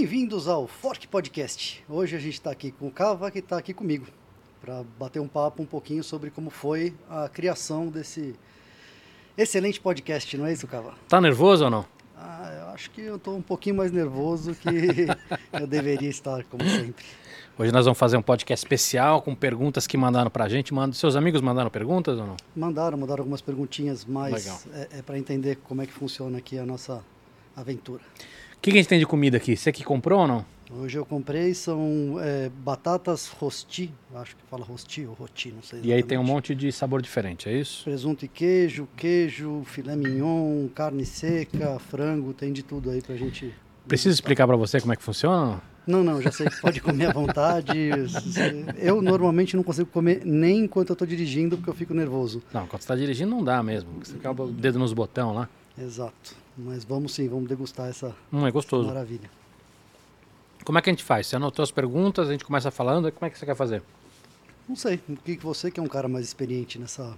Bem-vindos ao Fork Podcast. Hoje a gente está aqui com o Cava, que está aqui comigo, para bater um papo um pouquinho sobre como foi a criação desse excelente podcast, não é isso, Cava? Tá nervoso ou não? Ah, eu acho que eu estou um pouquinho mais nervoso que eu deveria estar, como sempre. Hoje nós vamos fazer um podcast especial com perguntas que mandaram pra gente. Manda- Seus amigos mandaram perguntas ou não? Mandaram, mandaram algumas perguntinhas mais Legal. é, é para entender como é que funciona aqui a nossa aventura. O que, que a gente tem de comida aqui? Você que comprou ou não? Hoje eu comprei, são é, batatas rosti, acho que fala rosti ou roti, não sei E aí tem um exatamente. monte de sabor diferente, é isso? Presunto e queijo, queijo, filé mignon, carne seca, frango, tem de tudo aí pra gente. Preciso explicar pra você como é que funciona? não? Não, já sei que pode comer à vontade. Eu normalmente não consigo comer nem enquanto eu tô dirigindo porque eu fico nervoso. Não, quando você tá dirigindo não dá mesmo. Você fica o dedo nos botão lá. Exato. Mas vamos sim, vamos degustar essa Hum, é gostoso. maravilha. Como é que a gente faz? Você anotou as perguntas, a gente começa falando, como é que você quer fazer? Não sei, o que você que é um cara mais experiente nessa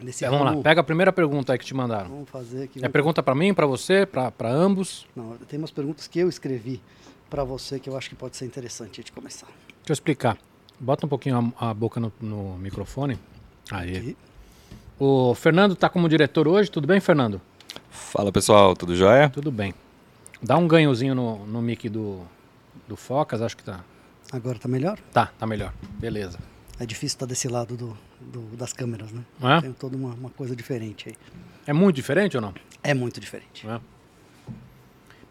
nesse É, vamos lá, pega a primeira pergunta aí que te mandaram. Vamos fazer aqui. É pergunta pra mim, pra você, pra ambos? Não, tem umas perguntas que eu escrevi pra você que eu acho que pode ser interessante a gente começar. Deixa eu explicar. Bota um pouquinho a, a boca no, no microfone. Aí. Aqui. O Fernando tá como diretor hoje, tudo bem, Fernando? Fala pessoal, tudo jóia? Tudo bem. Dá um ganhozinho no, no mic do, do Focas, acho que tá. Agora tá melhor? Tá, tá melhor. Beleza. É difícil estar desse lado do, do- das câmeras, né? Não é? Tem toda uma, uma coisa diferente aí. É muito diferente ou não? É muito diferente. É?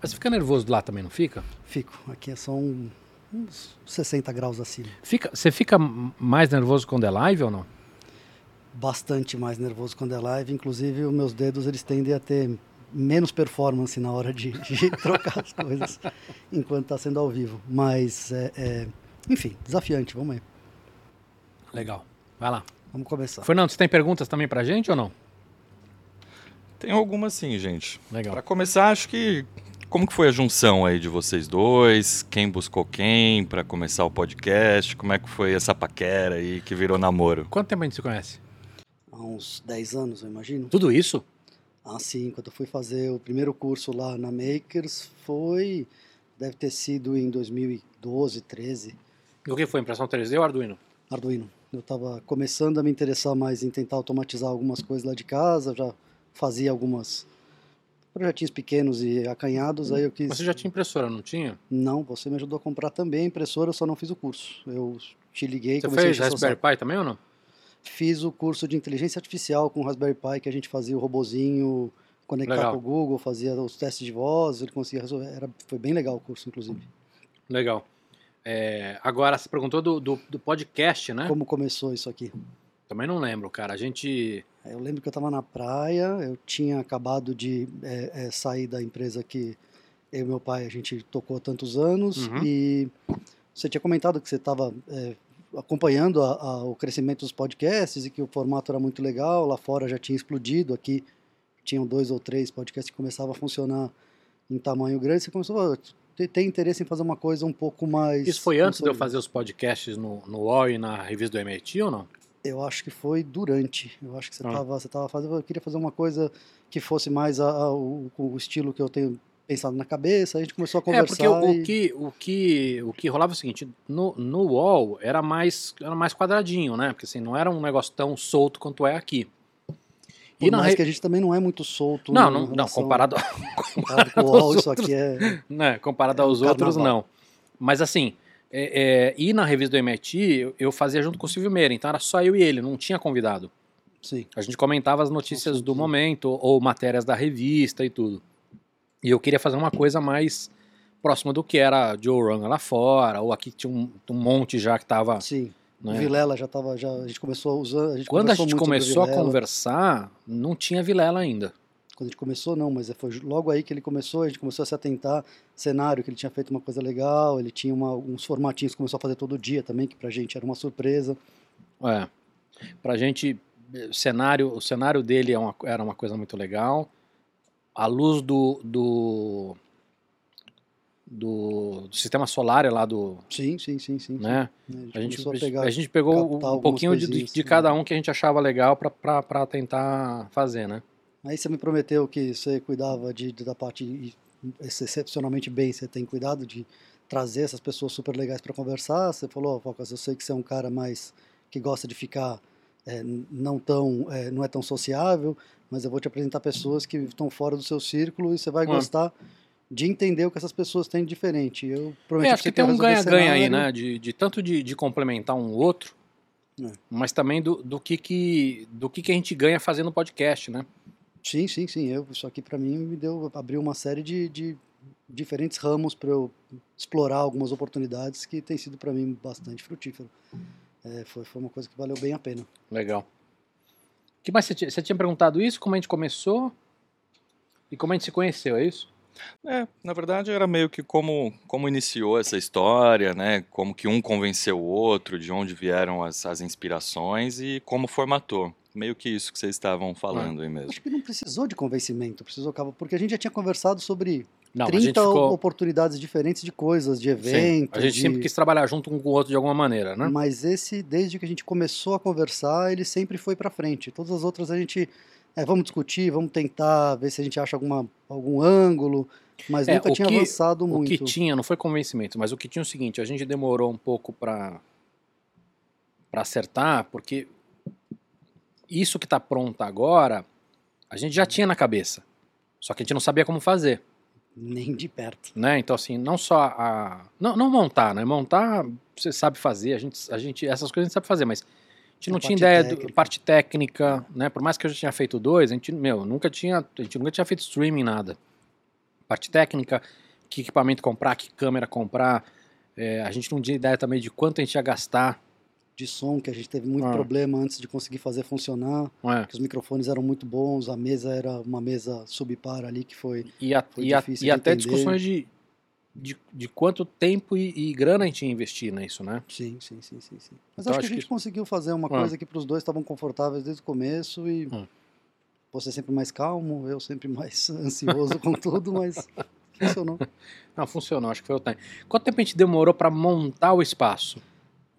Mas você fica nervoso lá também, não fica? Fico. Aqui é só um- uns 60 graus acima. fica você fica mais nervoso quando é live ou não? Bastante mais nervoso quando é live. Inclusive, os meus dedos eles tendem a ter menos performance na hora de, de trocar as coisas enquanto está sendo ao vivo. Mas, é, é- enfim, desafiante. Vamos aí. Legal. Vai lá. Vamos começar. Fernando, você tem perguntas também pra gente ou não? Tem algumas sim, gente. Legal. Pra começar, acho que como que foi a junção aí de vocês dois? Quem buscou quem pra começar o podcast? Como é que foi essa paquera aí que virou namoro? Quanto tempo a gente se conhece? Há uns 10 anos, eu imagino. Tudo isso? Ah, sim. Quando eu fui fazer o primeiro curso lá na Makers, foi... Deve ter sido em 2012, 13. O que foi? Impressão 3D ou Arduino? Arduino. Eu estava começando a me interessar mais em tentar automatizar algumas coisas lá de casa, já fazia algumas projetinhos pequenos e acanhados, aí eu quis... Você já tinha impressora, não tinha? Não, você me ajudou a comprar também a impressora, eu só não fiz o curso. Eu te liguei, Você fez a Raspberry Pi também ou não? Fiz o curso de inteligência artificial com o Raspberry Pi, que a gente fazia o robozinho conectar Legal. com o Google, fazia os testes de voz, ele conseguia resolver. Era, foi bem legal o curso, inclusive. Legal. É, agora, você perguntou do, do, do podcast, né? Como começou isso aqui? Também não lembro, cara. A gente. Eu lembro que eu estava na praia, eu tinha acabado de é, é, sair da empresa que eu e meu pai a gente tocou há tantos anos Uhum. e você tinha comentado que você estava acompanhando a- a- o crescimento dos podcasts e que o formato era muito legal, lá fora já tinha explodido, aqui tinham dois ou três podcasts que começavam a funcionar em tamanho grande, você começou a ter, ter interesse em fazer uma coisa um pouco mais... Isso foi antes de eu fazer os podcasts no, no UOL e na revista do MIT ou não? Eu acho que foi durante. Eu acho que você Ah. estava você tava fazendo. Eu queria fazer uma coisa que fosse mais a- o, o estilo que eu tenho pensado na cabeça. A gente começou a É, conversar. porque o, o e- que, o, que, o que rolava é o seguinte: no, no UOL era mais, era mais quadradinho, né? Porque assim, não era um negócio tão solto quanto é aqui. por na mais re- que a gente também não é muito solto. Não, não, não relação- comparado, comparado com o UOL, isso aqui é. né, comparado É um aos outros, não. Mas assim, é, é, e na revista do MIT, eu, eu fazia junto com o Silvio Meira, então era só eu e ele, não tinha convidado. Sim. A gente comentava as notícias do momento, ou matérias da revista e tudo. E eu queria fazer uma coisa mais próxima do que era Joe Rogan lá fora, ou aqui tinha um, um monte já que tava. Sim. Né? Vilela já estava. Já, a gente começou a usar. A gente Quando a gente começou a conversar, não tinha Vilela ainda. Quando a gente começou, não, mas foi logo aí que ele começou, a gente começou a se atentar, cenário, que ele tinha feito uma coisa legal, ele tinha uma- uns formatinhos que começou a fazer todo dia também, que pra gente era uma surpresa. É. Pra gente, eh, cenário, o cenário dele é uma- era uma coisa muito legal. A luz do, do, do, do sistema solar é lá do. Sim, sim, sim, sim. Né? sim. A gente, a pegar. a gente pegou um pouquinho de, de cada um que a gente achava legal pra tentar fazer, né? Aí você me prometeu que você cuidava de, da parte excepcionalmente bem, você tem cuidado de trazer essas pessoas super legais para conversar. Você falou, oh, Focas, eu sei que você é um cara mais que gosta de ficar é, não tão é, não é tão sociável, mas eu vou te apresentar pessoas que estão fora do seu círculo e você vai gostar de entender o que essas pessoas têm de diferente. Eu prometi é, acho que, que tem um ganha-ganha aí, né? De, de tanto de, de complementar um outro, é. mas também do, do que que do que que a gente ganha fazendo podcast, né? Sim, sim, sim. Eu, isso aqui para mim me deu abriu uma série de, de diferentes ramos para eu explorar algumas oportunidades que tem sido para mim bastante frutífero. É, foi, foi uma coisa que valeu bem a pena. Legal. Que mais você tinha, você tinha perguntado isso? Como a gente começou? E como a gente se conheceu, é isso? É, na verdade era meio que como, como iniciou essa história, né? Como que um convenceu o outro, de onde vieram as, as inspirações e como formatou. Meio que isso que vocês estavam falando aí mesmo. Acho que não precisou de convencimento, precisou porque a gente já tinha conversado sobre não, 30 ficou... oportunidades diferentes de coisas, de eventos. Sim, a gente de... sempre quis trabalhar junto um com o outro de alguma maneira, né? Mas esse, desde que a gente começou a conversar, ele sempre foi para frente. Todas as outras a gente é, vamos discutir, vamos tentar ver se a gente acha alguma, algum ângulo, mas é, nunca tinha que, avançado muito. O que tinha, não foi convencimento, mas o que tinha é o seguinte, a gente demorou um pouco para para acertar, porque isso que está pronto agora, a gente já tinha na cabeça. Só que a gente não sabia como fazer. Nem de perto. Né? Então, assim, não só a. Não, não montar, né? Montar, você sabe fazer, a gente, a gente, essas coisas a gente sabe fazer, mas a gente não a tinha ideia da parte técnica, né? Por mais que eu já tinha feito dois, a gente, meu, nunca tinha, a gente nunca tinha feito streaming, nada. Parte técnica, que equipamento comprar, que câmera comprar. É, a gente não tinha ideia também de quanto a gente ia gastar de som, que a gente teve muito ah. problema antes de conseguir fazer funcionar, é. que os microfones eram muito bons, a mesa era uma mesa subpar ali que foi, e, a, foi e, a, e até entender. discussões de, de, de, quanto tempo e, e, grana a gente ia investir nisso, né? Sim, sim, sim, sim. sim. Mas então, acho, que a gente que... conseguiu fazer uma ah. coisa que para os dois estavam confortáveis desde o começo e ah. você sempre mais calmo, eu sempre mais ansioso com tudo, mas funcionou. Não, funcionou, acho que foi o tempo. Quanto tempo a gente demorou para montar o espaço?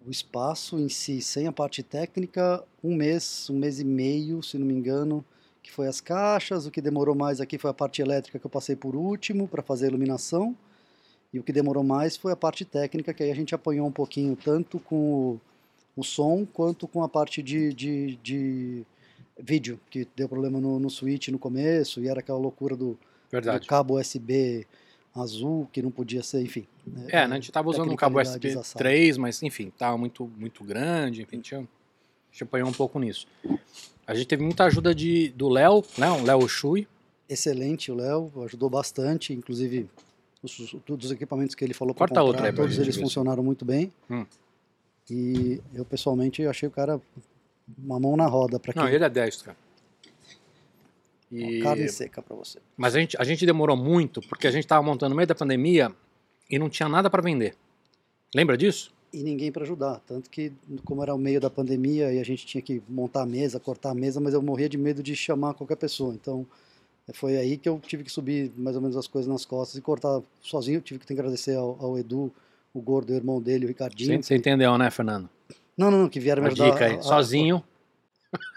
O espaço em si, sem a parte técnica, um mês, um mês e meio, se não me engano, que foi as caixas. O que demorou mais aqui foi a parte elétrica que eu passei por último para fazer a iluminação. E o que demorou mais foi a parte técnica, que aí a gente apanhou um pouquinho tanto com o, o som quanto com a parte de, de, de vídeo, que deu problema no, no switch no começo e era aquela loucura do, do cabo USB azul, que não podia ser, enfim. Né, é, né, a gente estava usando um cabo USB3, mas enfim, estava muito, muito grande, enfim, tinha, a gente apanhou um pouco nisso. A gente teve muita ajuda de, do Léo, né, o Léo Shui. Excelente, o Léo ajudou bastante, inclusive os, os equipamentos que ele falou para comprar, outra, todos eles funcionaram muito bem. Hum. E eu pessoalmente achei o cara uma mão na roda para quem... Não, ele é destro, cara. E... Carne seca para você. Mas a gente, a gente demorou muito porque a gente estava montando no meio da pandemia e não tinha nada para vender. Lembra disso? E ninguém para ajudar. Tanto que, como era o meio da pandemia e a gente tinha que montar a mesa, cortar a mesa, mas eu morria de medo de chamar qualquer pessoa. Então, foi aí que eu tive que subir mais ou menos as coisas nas costas e cortar sozinho. Eu tive que agradecer ao, ao Edu, o gordo, o irmão dele, o Ricardinho. Você entendeu, né, Fernando? Não, não, não, que vieram me ajudar. Dica aí. A, a, sozinho.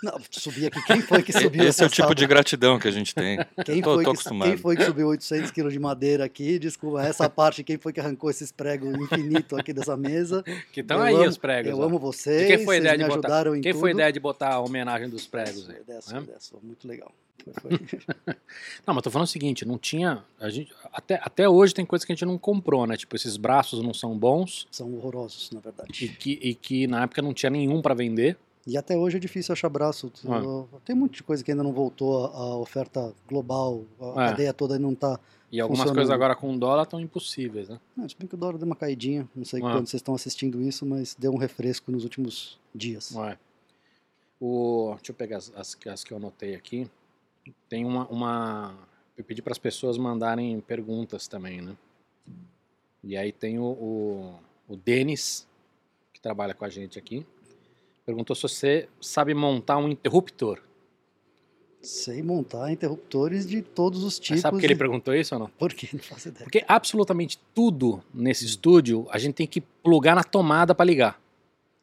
Não, subir aqui. Quem foi que subiu? Esse é o tipo de gratidão que a gente tem. Quem, tô, foi, tô que, quem foi que subiu 800 quilos de madeira aqui? Desculpa, essa parte, quem foi que arrancou esses pregos infinitos aqui dessa mesa? Que estão aí amo, os pregos. Eu ó. amo vocês. quem foi a ideia de botar? Quem foi a ideia de botar a homenagem dos pregos aí? Dessa, é? dessa, muito legal. não, mas tô falando o seguinte, não tinha. A gente, até, até hoje tem coisas que a gente não comprou, né? Tipo, esses braços não são bons. São horrorosos, na verdade. E que, e que na época não tinha nenhum para vender. E até hoje é difícil achar braço. Ah. Tem muita de coisa que ainda não voltou à oferta global, a é. cadeia toda não está. E algumas coisas agora com dólar estão impossíveis, né? É, se bem que o dólar deu uma caidinha, não sei ah. quando vocês estão assistindo isso, mas deu um refresco nos últimos dias. É. O, deixa eu pegar as, as, as, que eu anotei aqui. Tem uma. uma eu pedi para as pessoas mandarem perguntas também, né? E aí tem o, o, o Denis, que trabalha com a gente aqui. Perguntou se você sabe montar um interruptor. Sei montar interruptores de todos os tipos. Mas sabe por que ele perguntou isso ou não? Por quê? Não faço ideia. Porque absolutamente tudo nesse estúdio a gente tem que plugar na tomada para ligar.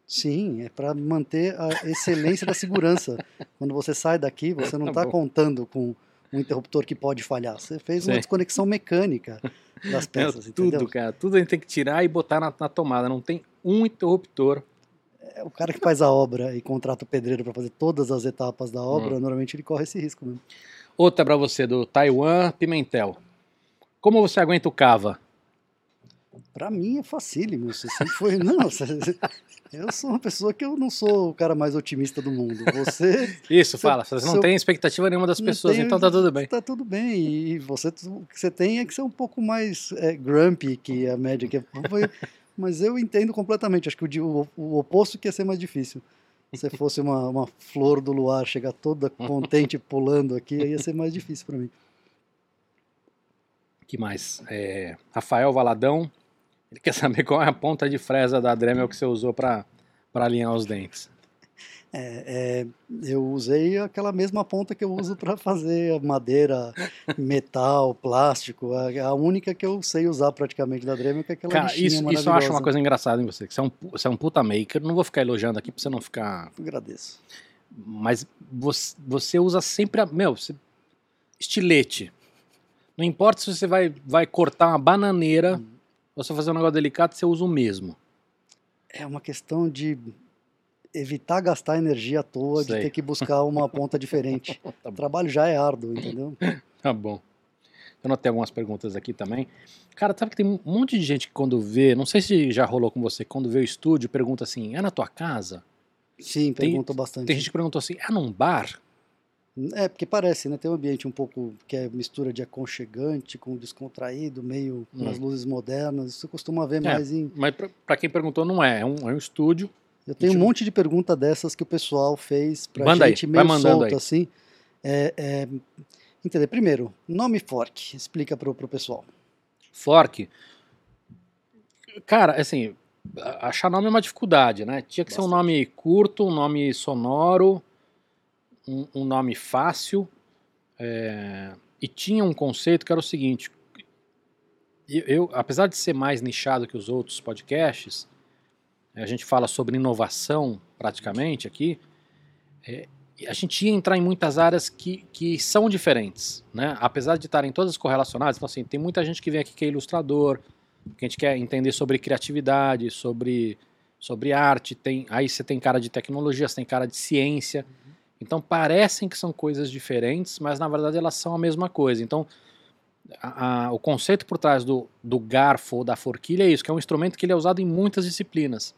Sim, é para manter a excelência da segurança. Quando você sai daqui, você não está tá contando com um interruptor que pode falhar. Você fez Sim. uma desconexão mecânica das peças, é, Tudo, entendeu? cara. Tudo a gente tem que tirar e botar na, na tomada. Não tem um interruptor. É, o cara que faz a obra e contrata o pedreiro para fazer todas as etapas da obra, hum. normalmente ele corre esse risco mesmo. Outra para você, do Taiwan Pimentel. Como você aguenta o cava? Para mim é facílimo. Você sempre foi. Não, eu sou uma pessoa que eu não sou o cara mais otimista do mundo. Você. Isso, fala. Você não tem expectativa nenhuma das pessoas, tenho, então tá tudo bem. Tá tudo bem. E você, o que você tem é que ser um pouco mais é, grumpy que a média. Que é, mas eu entendo completamente. Acho que o, o oposto que ia ser mais difícil. Se fosse uma, uma flor do luar, chegar toda contente pulando aqui, ia ser mais difícil para mim. que mais? É, Rafael Valadão, ele quer saber qual é a ponta de fresa da Dremel que você usou para alinhar os dentes. É, é, eu usei aquela mesma ponta que eu uso para fazer madeira, metal, plástico. A, a, única que eu sei usar praticamente da Dremel é aquela Cara, isso, isso eu acho uma coisa engraçada em você. Que você é um, você é um puta maker. Não vou ficar elogiando aqui para você não ficar. agradeço. Mas você, você usa sempre a. Meu, você, estilete. Não importa se você vai, vai cortar uma bananeira hum. ou se fazer um negócio delicado, você usa o mesmo. É uma questão de evitar gastar energia à toa Sei. de ter que buscar uma ponta diferente. tá o trabalho já é árduo, entendeu? Tá bom. Eu notei algumas perguntas aqui também. Cara, sabe que tem um monte de gente que quando vê, não sei se já rolou com você, quando vê o estúdio, pergunta assim, é na tua casa? Sim, pergunta bastante. Tem gente que perguntou assim, é num bar? É, porque parece, né? Tem um ambiente um pouco que é mistura de aconchegante com descontraído, meio hum. nas luzes modernas. Isso costuma ver é, mais em. Mas para quem perguntou, não é. É um, é um estúdio eu tenho um monte de pergunta dessas que o pessoal fez pra Manda gente aí, meio solto, aí. assim. É, é, entender. Primeiro, nome Fork. Explica pro, pro pessoal. Fork? Cara, assim, achar nome é uma dificuldade, né? Tinha que Bastante. ser um nome curto, um nome sonoro, um, um nome fácil. É, e tinha um conceito que era o seguinte: eu, eu, apesar de ser mais nichado que os outros podcasts, a gente fala sobre inovação praticamente aqui, é, a gente ia entrar em muitas áreas que, que são diferentes, né? Apesar de estarem todas correlacionadas, então assim, tem muita gente que vem aqui que é ilustrador, que a gente quer entender sobre criatividade, sobre, sobre arte, tem, aí você tem cara de tecnologia, você tem cara de ciência, então parecem que são coisas diferentes, mas na verdade elas são a mesma coisa. Então a, a, o conceito por trás do, do garfo ou da forquilha é isso, que é um instrumento que ele é usado em muitas disciplinas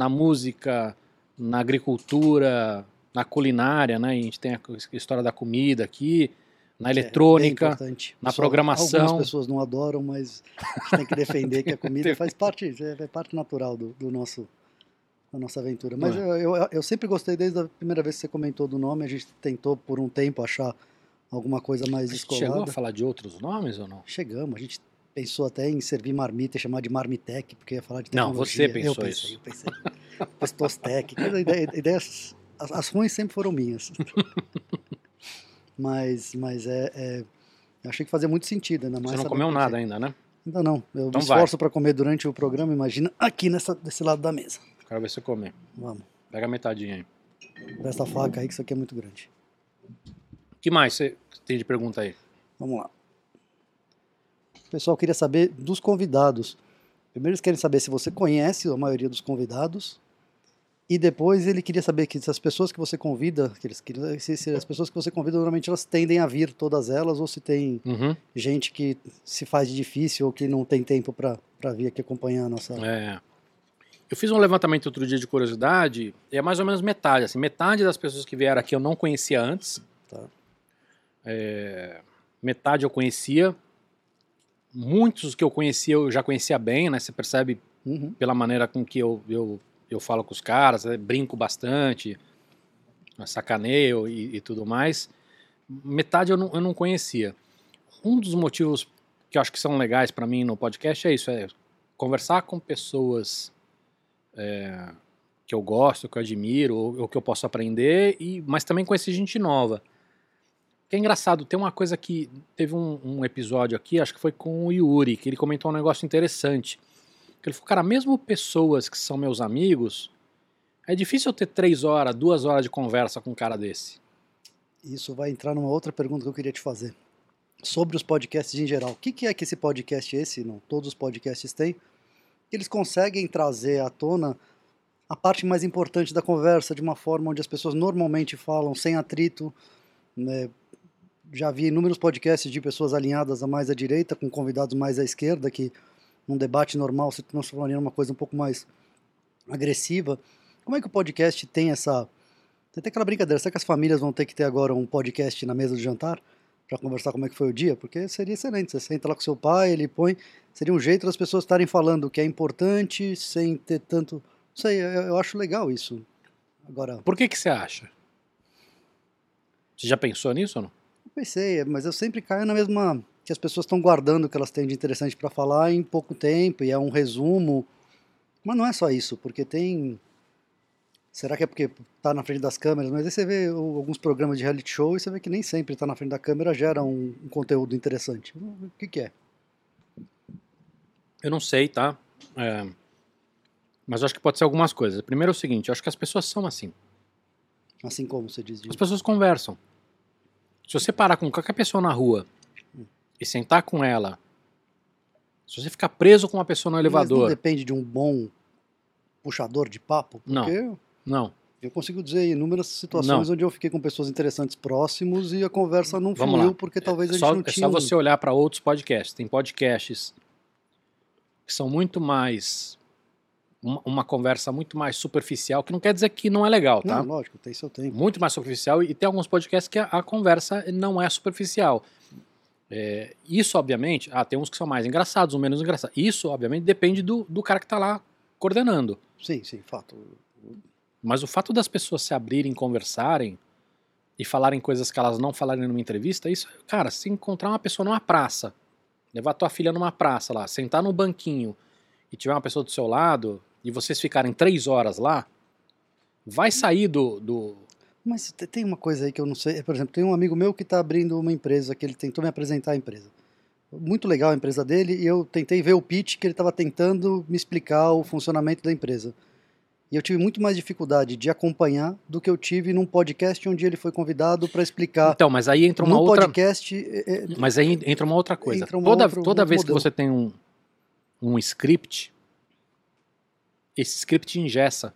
na música, na agricultura, na culinária, né? A gente tem a história da comida aqui, na é, eletrônica, é na Só programação. Algumas pessoas não adoram, mas a gente tem que defender que a comida faz parte, é, é parte natural do, do, nosso da nossa aventura. Mas é. eu, eu, eu, sempre gostei, desde a primeira vez que você comentou do nome, a gente tentou por um tempo achar alguma coisa mais escolada. Chegou a falar de outros nomes ou não? Chegamos, a gente pensou até em servir marmita e chamar de marmitec, porque ia falar de tecnologia. Não, você pensou eu pensei, isso. Eu pensei, Pestostec, ideias, as, as ruins sempre foram minhas. mas, mas é, é, eu achei que fazia muito sentido, ainda mais. Você não comeu nada ainda, né? Ainda não. Eu então me esforço para comer durante o programa, imagina aqui nessa, desse lado da mesa. Quero ver você comer. Vamos. Pega metadinha aí. Dessa faca aí, que isso aqui é muito grande. O que mais você tem de pergunta aí? Vamos lá. O pessoal queria saber dos convidados. Primeiro eles querem saber se você conhece a maioria dos convidados. E depois ele queria saber que se as pessoas que você convida, que eles queriam, se, se, as pessoas que você convida normalmente elas tendem a vir todas elas ou se tem uhum. gente que se faz de difícil ou que não tem tempo para vir aqui acompanhar a nossa. É. Eu fiz um levantamento outro dia de curiosidade e é mais ou menos metade. Assim, metade das pessoas que vieram aqui eu não conhecia antes. Tá. É, metade eu conhecia muitos que eu conhecia, eu já conhecia bem, né? Você percebe uhum. pela maneira com que eu, eu, eu falo com os caras, né? brinco bastante, sacaneio e, e, tudo mais. Metade eu não, eu não conhecia. Um dos motivos que eu acho que são legais para mim no podcast é isso, é conversar com pessoas é, que eu gosto, que eu admiro, ou, ou, que eu posso aprender, e, mas também conhecer gente nova. É engraçado, tem uma coisa que teve um, um, episódio aqui, acho que foi com o Yuri, que ele comentou um negócio interessante. Ele falou, cara, mesmo pessoas que são meus amigos, é difícil eu ter três horas, duas horas de conversa com um cara desse. Isso vai entrar numa outra pergunta que eu queria te fazer. Sobre os podcasts em geral. O que, que é que esse podcast, esse, não todos os podcasts têm, eles conseguem trazer à tona a parte mais importante da conversa de uma forma onde as pessoas normalmente falam sem atrito. Né? Já vi inúmeros podcasts de pessoas alinhadas a mais à direita, com convidados mais à esquerda, que num debate normal se transformaria numa coisa um pouco mais agressiva. Como é que o podcast tem essa. Tem até aquela brincadeira, será que as famílias vão ter que ter agora um podcast na mesa do jantar para conversar como é que foi o dia? Porque seria excelente. Você senta lá com seu pai, ele põe. Seria um jeito das pessoas estarem falando o que é importante sem ter tanto. Não sei, eu, eu acho legal isso. Agora. Por que, que você acha? Você já pensou nisso ou não? Eu pensei, mas eu sempre caio na mesma. que as pessoas estão guardando o que elas têm de interessante para falar em pouco tempo, e é um resumo. Mas não é só isso, porque tem Será que é porque está na frente das câmeras? Mas aí você vê alguns programas de reality show e você vê que nem sempre estar tá na frente da câmera gera um, um conteúdo interessante. O que, que, é? Eu não sei, tá? É, mas eu acho que pode ser algumas coisas. Primeiro é o seguinte, eu acho que as pessoas são assim. Assim como você diz. As pessoas conversam. Se você parar com qualquer pessoa na rua e sentar com ela, se você ficar preso com uma pessoa no elevador... Mas não depende de um bom puxador de papo? Porque... Não não. Eu consigo dizer inúmeras situações não. onde eu fiquei com pessoas interessantes próximos e a conversa não Vamos fluiu lá. porque talvez é, a gente só, não tinha. É só você olhar para outros podcasts. Tem podcasts que são muito mais. Uma, uma, conversa muito mais superficial, que não quer dizer que não é legal, tá? Não, lógico, tem seu tempo. Muito mais superficial e tem alguns podcasts que a, a conversa não é superficial. É, isso, obviamente, ah, tem uns que são mais engraçados, ou menos engraçados. Isso, obviamente, depende do, do cara que está lá coordenando. Sim, sim, fato. Mas o fato das pessoas se abrirem, conversarem e falarem coisas que elas não falarem numa entrevista, isso, cara, se encontrar uma pessoa numa praça, levar tua filha numa praça lá, sentar no banquinho e tiver uma pessoa do seu lado e vocês ficarem três horas lá, vai sair do, do... Mas tem uma coisa aí que eu não sei. Por exemplo, tem um amigo meu que está abrindo uma empresa, que ele tentou me apresentar a empresa. Muito legal a empresa dele, e eu tentei ver o pitch que ele estava tentando me explicar o funcionamento da empresa. E eu tive muito mais dificuldade de acompanhar do que eu tive num podcast onde ele foi convidado para explicar. Então, mas aí entra uma no outra. podcast. É, é... Mas aí entra uma outra coisa. Uma toda toda vez modelo. que você tem um, um script, esse script ingessa.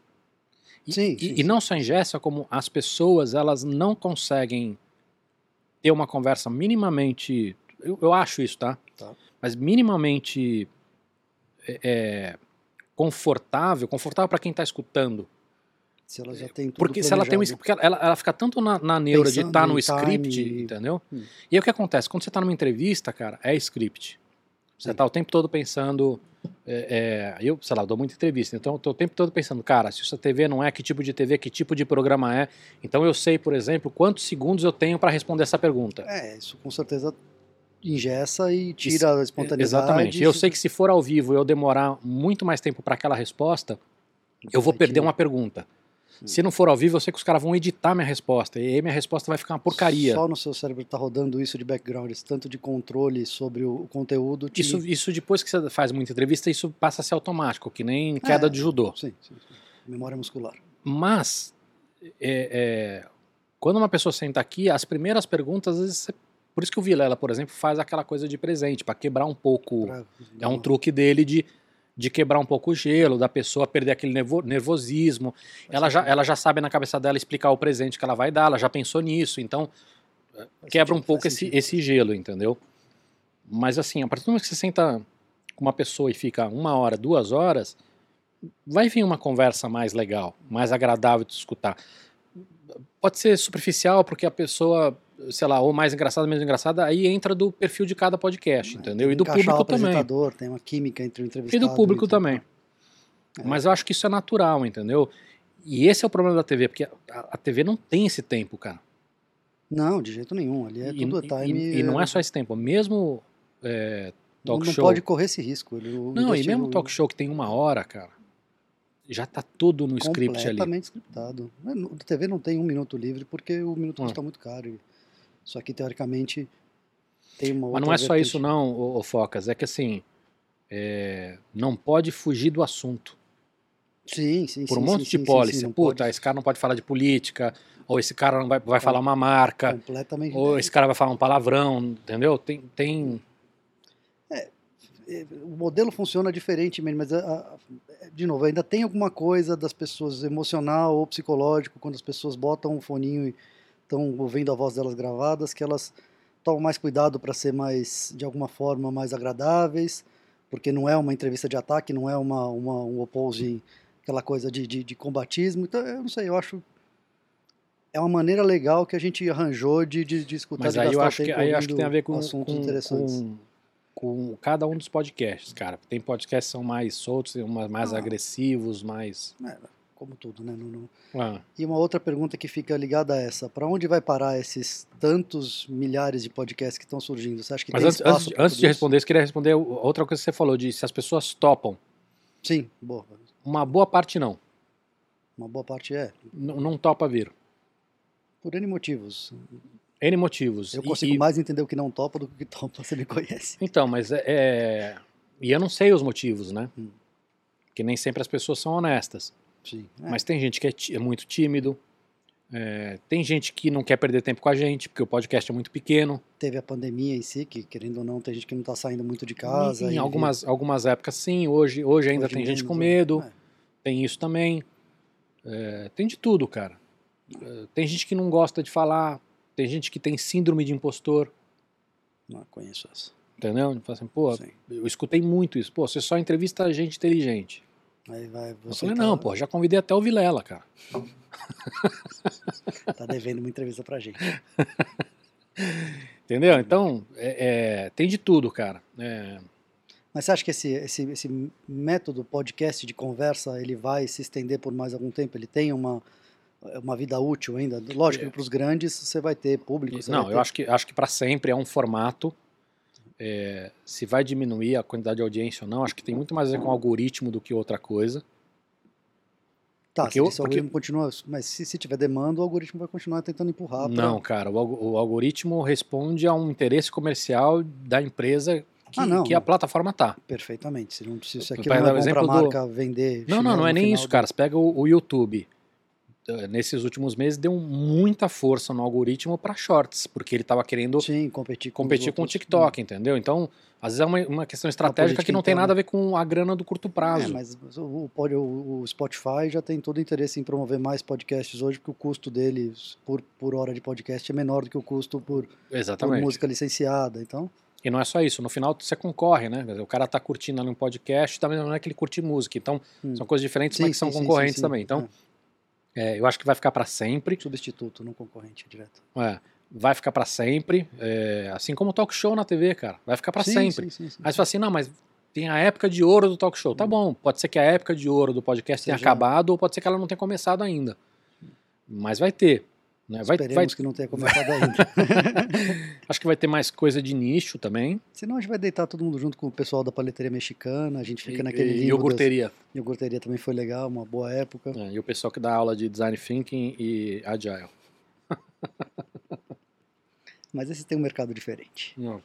E, sim, sim, e não só ingessa, como as pessoas elas não conseguem ter uma conversa minimamente. Eu, eu acho isso, tá? tá. Mas minimamente. É, confortável, confortável para quem está escutando. Se ela já tem tudo Porque se ela tem um porque ela, ela fica tanto na, na neura Pensando de estar tá no script, time. entendeu? Hum. E aí o que acontece? Quando você está numa entrevista, cara, é script. Você está o tempo todo pensando. É, é, eu, sei lá, dou muita entrevista, então eu tô o tempo todo pensando, cara, se essa TV não é, que tipo de TV, que tipo de programa é. Então eu sei, por exemplo, quantos segundos eu tenho para responder essa pergunta. É, isso com certeza ingessa e tira isso, a espontaneidade. Exatamente. Eu sei que se for ao vivo eu demorar muito mais tempo para aquela resposta, eu vou perder uma pergunta. Se não for ao vivo, eu sei que os caras vão editar minha resposta. E aí minha resposta vai ficar uma porcaria. Só no seu cérebro está rodando isso de background, esse tanto de controle sobre o conteúdo. Te... Isso, isso depois que você faz muita entrevista, isso passa a ser automático, que nem queda é, de judô. Sim, sim, sim, Memória muscular. Mas, é, é, quando uma pessoa senta aqui, as primeiras perguntas, às vezes você por isso que o Vilela, por exemplo, faz aquela coisa de presente, para quebrar um pouco. Pra... É um truque dele de, de quebrar um pouco o gelo, da pessoa perder aquele nervosismo. ela já, ela já sabe na cabeça dela explicar o presente que ela vai dar, ela já pensou nisso, então faz quebra sentido, um pouco esse, esse gelo, entendeu? Mas assim, a partir do momento que você senta com uma pessoa e fica uma hora, duas horas, vai vir uma conversa mais legal, mais agradável de escutar. Pode ser superficial, porque a pessoa sei lá, ou mais engraçada, menos engraçada, aí entra do perfil de cada podcast, é, entendeu? E do público também. Tem uma química entre o entrevistado e do público e também. É. Mas eu acho que isso é natural, entendeu? E esse é o problema da TV, porque a, a TV não tem esse tempo, cara. Não, de jeito nenhum. Ali é e, tudo time. E, e, não é só esse tempo. Mesmo é, talk não show. Não pode correr esse risco. Não, e mesmo talk show que tem uma hora, cara, já tá tudo no script ali. Completamente scriptado. A TV não tem um minuto livre porque o minuto custa muito caro. E só que, teoricamente, tem uma outra Mas não é só isso não, ô, ô Focas, é que assim, é, não pode fugir do assunto. Sim, sim, Por sim, um monte sim, de sim, sim, não Puta, pode- esse cara não pode falar de política, ou esse cara não vai, vai falar uma marca, completamente. ou esse cara vai falar um palavrão, entendeu? Tem, tem o modelo funciona diferentemente, mas a- a- de novo, ainda tem alguma coisa das pessoas emocional ou psicológico quando as pessoas botam um foninho e estão ouvindo a voz delas gravadas, que elas tomam mais cuidado para ser mais de alguma forma mais agradáveis, porque não é uma entrevista de ataque, não é uma, uma um opposing, aquela coisa de, de, de combatismo. Então, eu não sei, eu acho é uma maneira legal que a gente arranjou de, de, de escutar Mas de aí eu acho que, aí acho que tem a ver com, assuntos com, interessantes. com, com cada um dos podcasts, cara. Tem podcasts que são mais soltos, mais Ah. agressivos, mais. É, como tudo, né? Ah, E uma outra pergunta que fica ligada a essa: para onde vai parar esses tantos milhares de podcasts que estão surgindo? Você acha que Mas tem antes, antes, antes de responder isso, queria responder outra coisa que você falou, de se as pessoas topam. Sim, boa. Uma boa parte não. Uma boa parte é. N- não topa vir. Por N motivos. N motivos. Eu consigo e- mais entender o que não topa do que o que topa, você me conhece. Então, mas é, é- E eu não sei os motivos, né? Hum. Que nem sempre as pessoas são honestas. Sim. É, Mas tem gente que é, é muito tímido. é, tem gente que não quer perder tempo com a gente, porque o podcast é muito pequeno. Teve a pandemia em si, que querendo ou não, tem gente que não está saindo muito de casa. em algumas, algumas épocas, sim. Hoje, hoje ainda hoje tem gente com é. medo. É. Tem isso também. É, tem de tudo, cara. É, tem gente que não gosta de falar. Tem gente que tem síndrome de impostor. Não conheço essa. Entendeu? Fala assim, pô, Sim. eu escutei muito isso. Pô, você só entrevista gente inteligente. Aí vai, Eu falei, tá, não, pô, já convidei até o Vilela, cara. tá devendo uma entrevista pra gente. Entendeu? Então, é, é, tem de tudo, cara. É, Mas você acha que esse, esse, esse método podcast de conversa ele vai se estender por mais algum tempo? Ele tem uma, uma vida útil ainda? Lógico que para os grandes você vai ter público. não, vai eu ter- acho que, acho que para sempre é um formato. É, se vai diminuir a quantidade de audiência ou não, acho que tem muito mais a ver com o algoritmo do que outra coisa. Tá, porque se eu- esse algoritmo continua. Mas se, se tiver demanda, o algoritmo vai continuar tentando empurrar. pra- Não, cara, o, o algoritmo responde a um interesse comercial da empresa que, Ah, não, que a plataforma tá. Perfeitamente. Se, não, se isso Pra aqui dar não é bom para exemplo a do- marca vender. Não, não, não é nem isso, do- cara. Você pega o, o YouTube. Eh, Nesses últimos meses deu muita força no algoritmo para shorts, porque ele estava querendo Sim, competir com, competir com o. TikTok, entendeu? Então, às vezes é uma, uma questão estratégica que não tem nada a ver com a grana do curto É, prazo. mas o, o, o- Spotify já tem todo o interesse em promover mais podcasts hoje, porque o custo deles por, por hora de podcast é menor do que o custo por, por música licenciada. Então, E não é só isso, no final você concorre, né? O cara tá curtindo ali um podcast, também não é que ele curte música. Então, Hum. são coisas diferentes, sim, mas que são sim, concorrentes sim. também. Então, É, é, eu acho que vai ficar para sempre. substituto, não concorrente direto. É, vai ficar para sempre. é, assim como o talk show na TV, cara. Vai ficar para sempre. sim, sim, sim. Aí você fala assim, não, mas tem a época de ouro do talk show. Tá Hum. bom, pode ser que a época de ouro do podcast tenha Seja- acabado, ou pode ser que ela não tenha começado ainda. Mas vai ter. Né? Vai, vai, Esperemos que não tenha começado ainda. acho que vai ter mais coisa de nicho também. Senão a gente vai deitar todo mundo junto com o pessoal da paleteria mexicana, a gente fica e, naquele e limbo. iogurteria. das- Iogurteria também foi legal, uma boa época. É, e o pessoal que dá aula de design thinking e agile. Mas esse tem um mercado diferente. Não.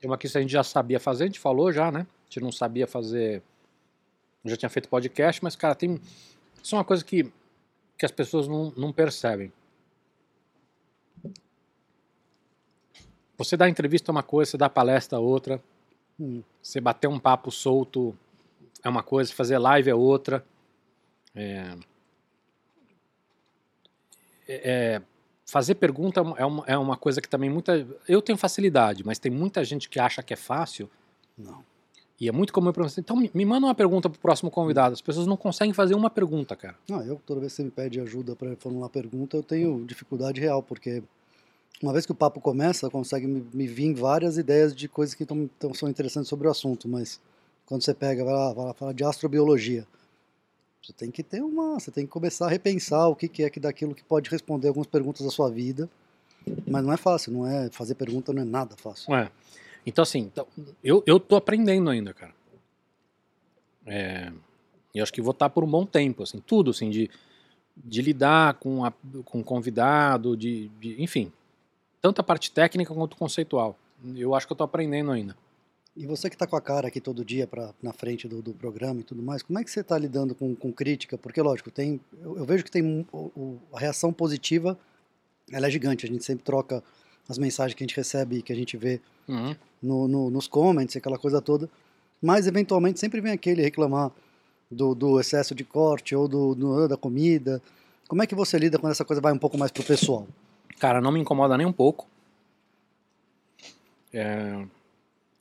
Tem uma que a gente já sabia fazer, a gente falou já, né? A gente não sabia fazer. Já tinha feito podcast, mas, cara, tem. Isso é uma coisa que, que as pessoas não, não percebem. Você dá entrevista é uma coisa, você dá palestra é outra. Hum. Você bater um papo solto é uma coisa, fazer live é outra. É, é- fazer pergunta é uma, é uma coisa que também muita. Eu tenho facilidade, mas tem muita gente que acha que é fácil. Não. E é muito comum para você. Então me, manda uma pergunta pro próximo convidado. As pessoas não conseguem fazer uma pergunta, cara. Não, eu, toda vez que você me pede ajuda para formular pergunta, eu tenho dificuldade real, porque uma vez que o papo começa, consegue me, me vir várias ideias de coisas que tão, tão- são interessantes sobre o assunto, mas quando você pega, vai lá, vai lá falar de astrobiologia, você tem que ter uma, você tem que começar a repensar o que, que é que daquilo que pode responder algumas perguntas da sua vida, mas não é fácil, não é fazer pergunta não é nada fácil. É. Então, assim, então, eu, eu tô aprendendo ainda, cara. É, e acho que vou estar por um bom tempo, assim, tudo, assim, de, de lidar com, a, com convidado, de, de- enfim, tanto a parte técnica quanto conceitual. Eu acho que eu tô aprendendo ainda. E você que está com a cara aqui todo dia pra, na frente do, do programa e tudo mais, como é que você está lidando com, com crítica? Porque, lógico, tem, eu, eu vejo que tem o, o, a reação positiva, ela é gigante. A gente sempre troca as mensagens que a gente recebe e que a gente vê Uhum. no, no, nos comments, aquela coisa toda. Mas, eventualmente, sempre vem aquele reclamar do, do excesso de corte ou do, do- da comida. Como é que você lida quando essa coisa vai um pouco mais pro pessoal? Cara, não me incomoda nem um pouco. É,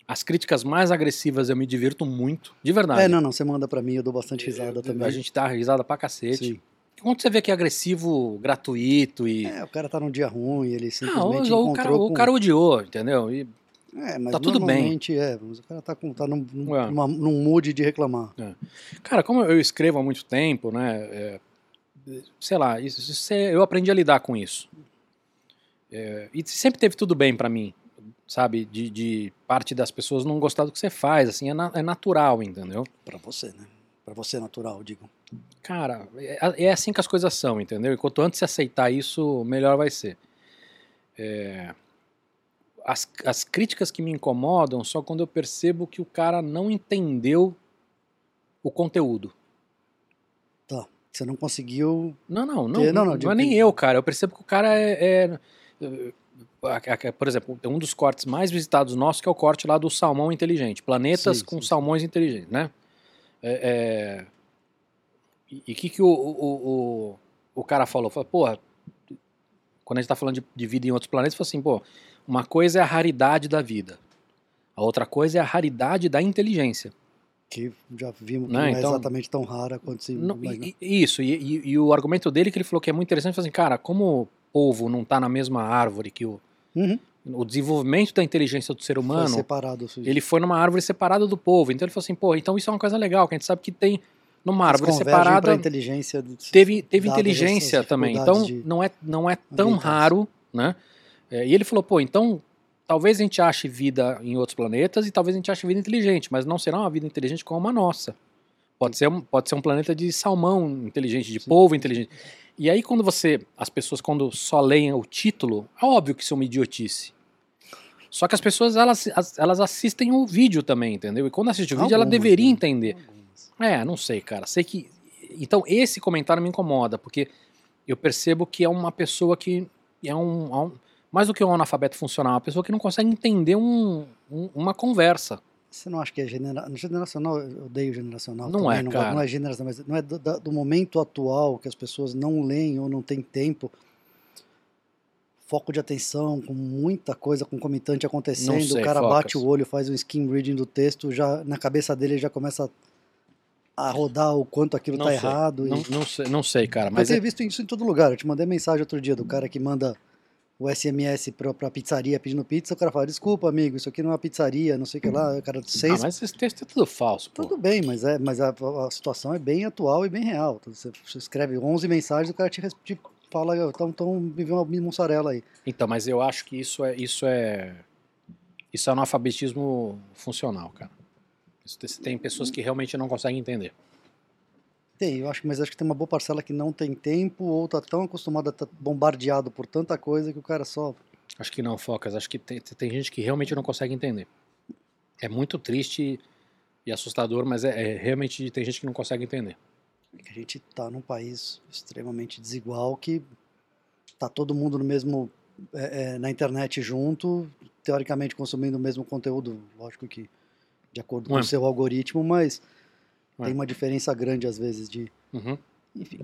As críticas mais agressivas eu me divirto muito, de verdade. É, não, não, você manda pra mim, eu dou bastante risada também. A gente dá risada pra cacete. Sim. Quando você vê que é agressivo, gratuito e. É, o cara tá num dia ruim, ele Ah, simplesmente ou, ou o, cara, encontrou o com... cara odiou, entendeu? E, É, mas tá tudo bem. é, mas o cara tá, com, tá num, num, numa- num mood de reclamar. cara, como eu escrevo há muito tempo, né? é, sei lá, isso, isso é- eu aprendi a lidar com isso. É, e sempre teve tudo bem pra mim, sabe? De, de parte das pessoas não gostar do que você faz, assim, é, na- é natural, entendeu? Pra você, né? Pra você é natural, digo. Cara, é, é assim que as coisas são, entendeu? E quanto antes você aceitar isso, melhor vai ser. É, as, as críticas que me incomodam só quando eu percebo que o cara não entendeu o conteúdo. Tá. Você não conseguiu. Não, não, não, É, não, não, não, digo é nem eu, cara. Eu percebo que o cara é. Por exemplo, um dos cortes mais visitados nossos que é o corte lá do salmão inteligente. Planetas Sim, com sim, salmões inteligentes, né? É, é, e o que, que o, o, o, o cara falou? Falou, porra, quando a gente tá falando de, de vida em outros planetas, falou assim, pô, uma coisa é a raridade da vida. A outra coisa é a raridade da inteligência. Que já vimos que Não, não, é então- exatamente tão rara quanto se Não, imagina. e- isso, e, e- e o argumento dele que ele falou que é muito interessante, foi assim, cara, como o povo não está na mesma árvore que o, Uhum. o desenvolvimento da inteligência do ser Foi humano, separado. isso. ele foi numa árvore separada do povo. Então ele falou assim, pô, então isso é uma coisa legal, que a gente sabe que tem numa árvore separada, inteligência. teve, teve inteligência também. Então não é, não é tão ambientais. raro, né? É, e ele falou, pô, então talvez a gente ache vida em outros planetas e talvez a gente ache vida inteligente, mas não será uma vida inteligente como a nossa. Pode ser um, pode ser um planeta de salmão inteligente, de Sim. polvo inteligente. E aí quando você, as pessoas quando só leem o título, é óbvio que isso é uma idiotice. Só que as pessoas elas, as- elas assistem o vídeo também, entendeu? E quando assiste o vídeo, ela Algumas, deveria né? entender. Algumas. É, não sei, cara. Sei que. Então, esse comentário me incomoda, porque eu percebo que é uma pessoa que é um. é um- mais do que um analfabeto funcional, uma pessoa que não consegue entender um- um- uma conversa. Você não acha que é genera... generacional? Eu odeio generacional. Não também, é, não, cara. Não é generacional, mas não é do, do momento atual que as pessoas não leem ou não têm tempo. Foco de atenção, com muita coisa concomitante acontecendo. Não sei, o cara Focas. bate o olho, faz um skim reading do texto, já na cabeça dele ele já começa a rodar o quanto aquilo Não tá sei. errado. e- Não, não sei, não sei, cara. eu Mas tenho é, visto isso em todo lugar. Eu te mandei mensagem outro dia do cara que manda o SMS pra, pra pizzaria pedindo pizza. O cara fala: Desculpa, amigo, isso aqui não é uma pizzaria, não sei o que lá. O cara, ah, seis. mas esse texto é tudo falso, pô. Tudo bem, mas, é, mas a, a situação é bem atual e bem real. Você, você escreve 11 mensagens, o cara te, te fala: Então, então me vê uma mussarela aí. Então, mas eu acho que isso é. Isso é. Isso é analfabetismo funcional, cara. Isso Tem pessoas que realmente não conseguem entender. Tem, eu acho, mas acho que tem uma boa parcela que não tem tempo ou tá tão acostumado a estar bombardeado por tanta coisa que o cara só. Acho que não, Focas. Acho que tem, tem gente que realmente não consegue entender. É muito triste e assustador, mas é, é realmente tem gente que não consegue entender. que a gente tá num país extremamente desigual que tá todo mundo no mesmo é, é, na internet junto, teoricamente consumindo o mesmo conteúdo, lógico que de acordo com o seu algoritmo, mas Ué. tem uma diferença grande às vezes de, Uhum. enfim,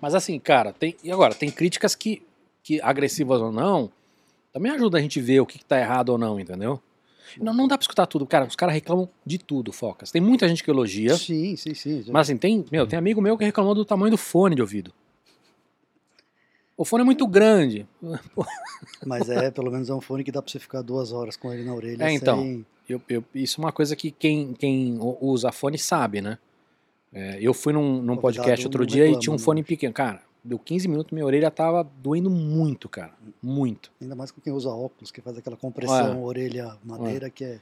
Mas assim, cara, tem, e agora, tem críticas que, que, agressivas ou não, também ajuda a gente ver o que, que tá errado ou não, entendeu? Não, não dá pra escutar tudo. Cara, os caras reclamam de tudo, Focas. Tem muita gente que elogia, sim, sim, sim. mas assim, tem, meu, tem amigo meu que reclamou do tamanho do fone de ouvido. O fone é muito grande. Mas é, pelo menos é um fone que dá pra você ficar duas horas com ele na orelha. É, então. sem- Eu, eu- isso é uma coisa que quem, quem usa fone sabe, né? É, eu fui num, num podcast outro dia e tinha um né? fone pequeno. Cara, deu 15 minutos, minha orelha tava doendo muito, cara. Muito. Ainda mais com quem usa óculos, que faz aquela compressão, É. orelha, madeira, que é.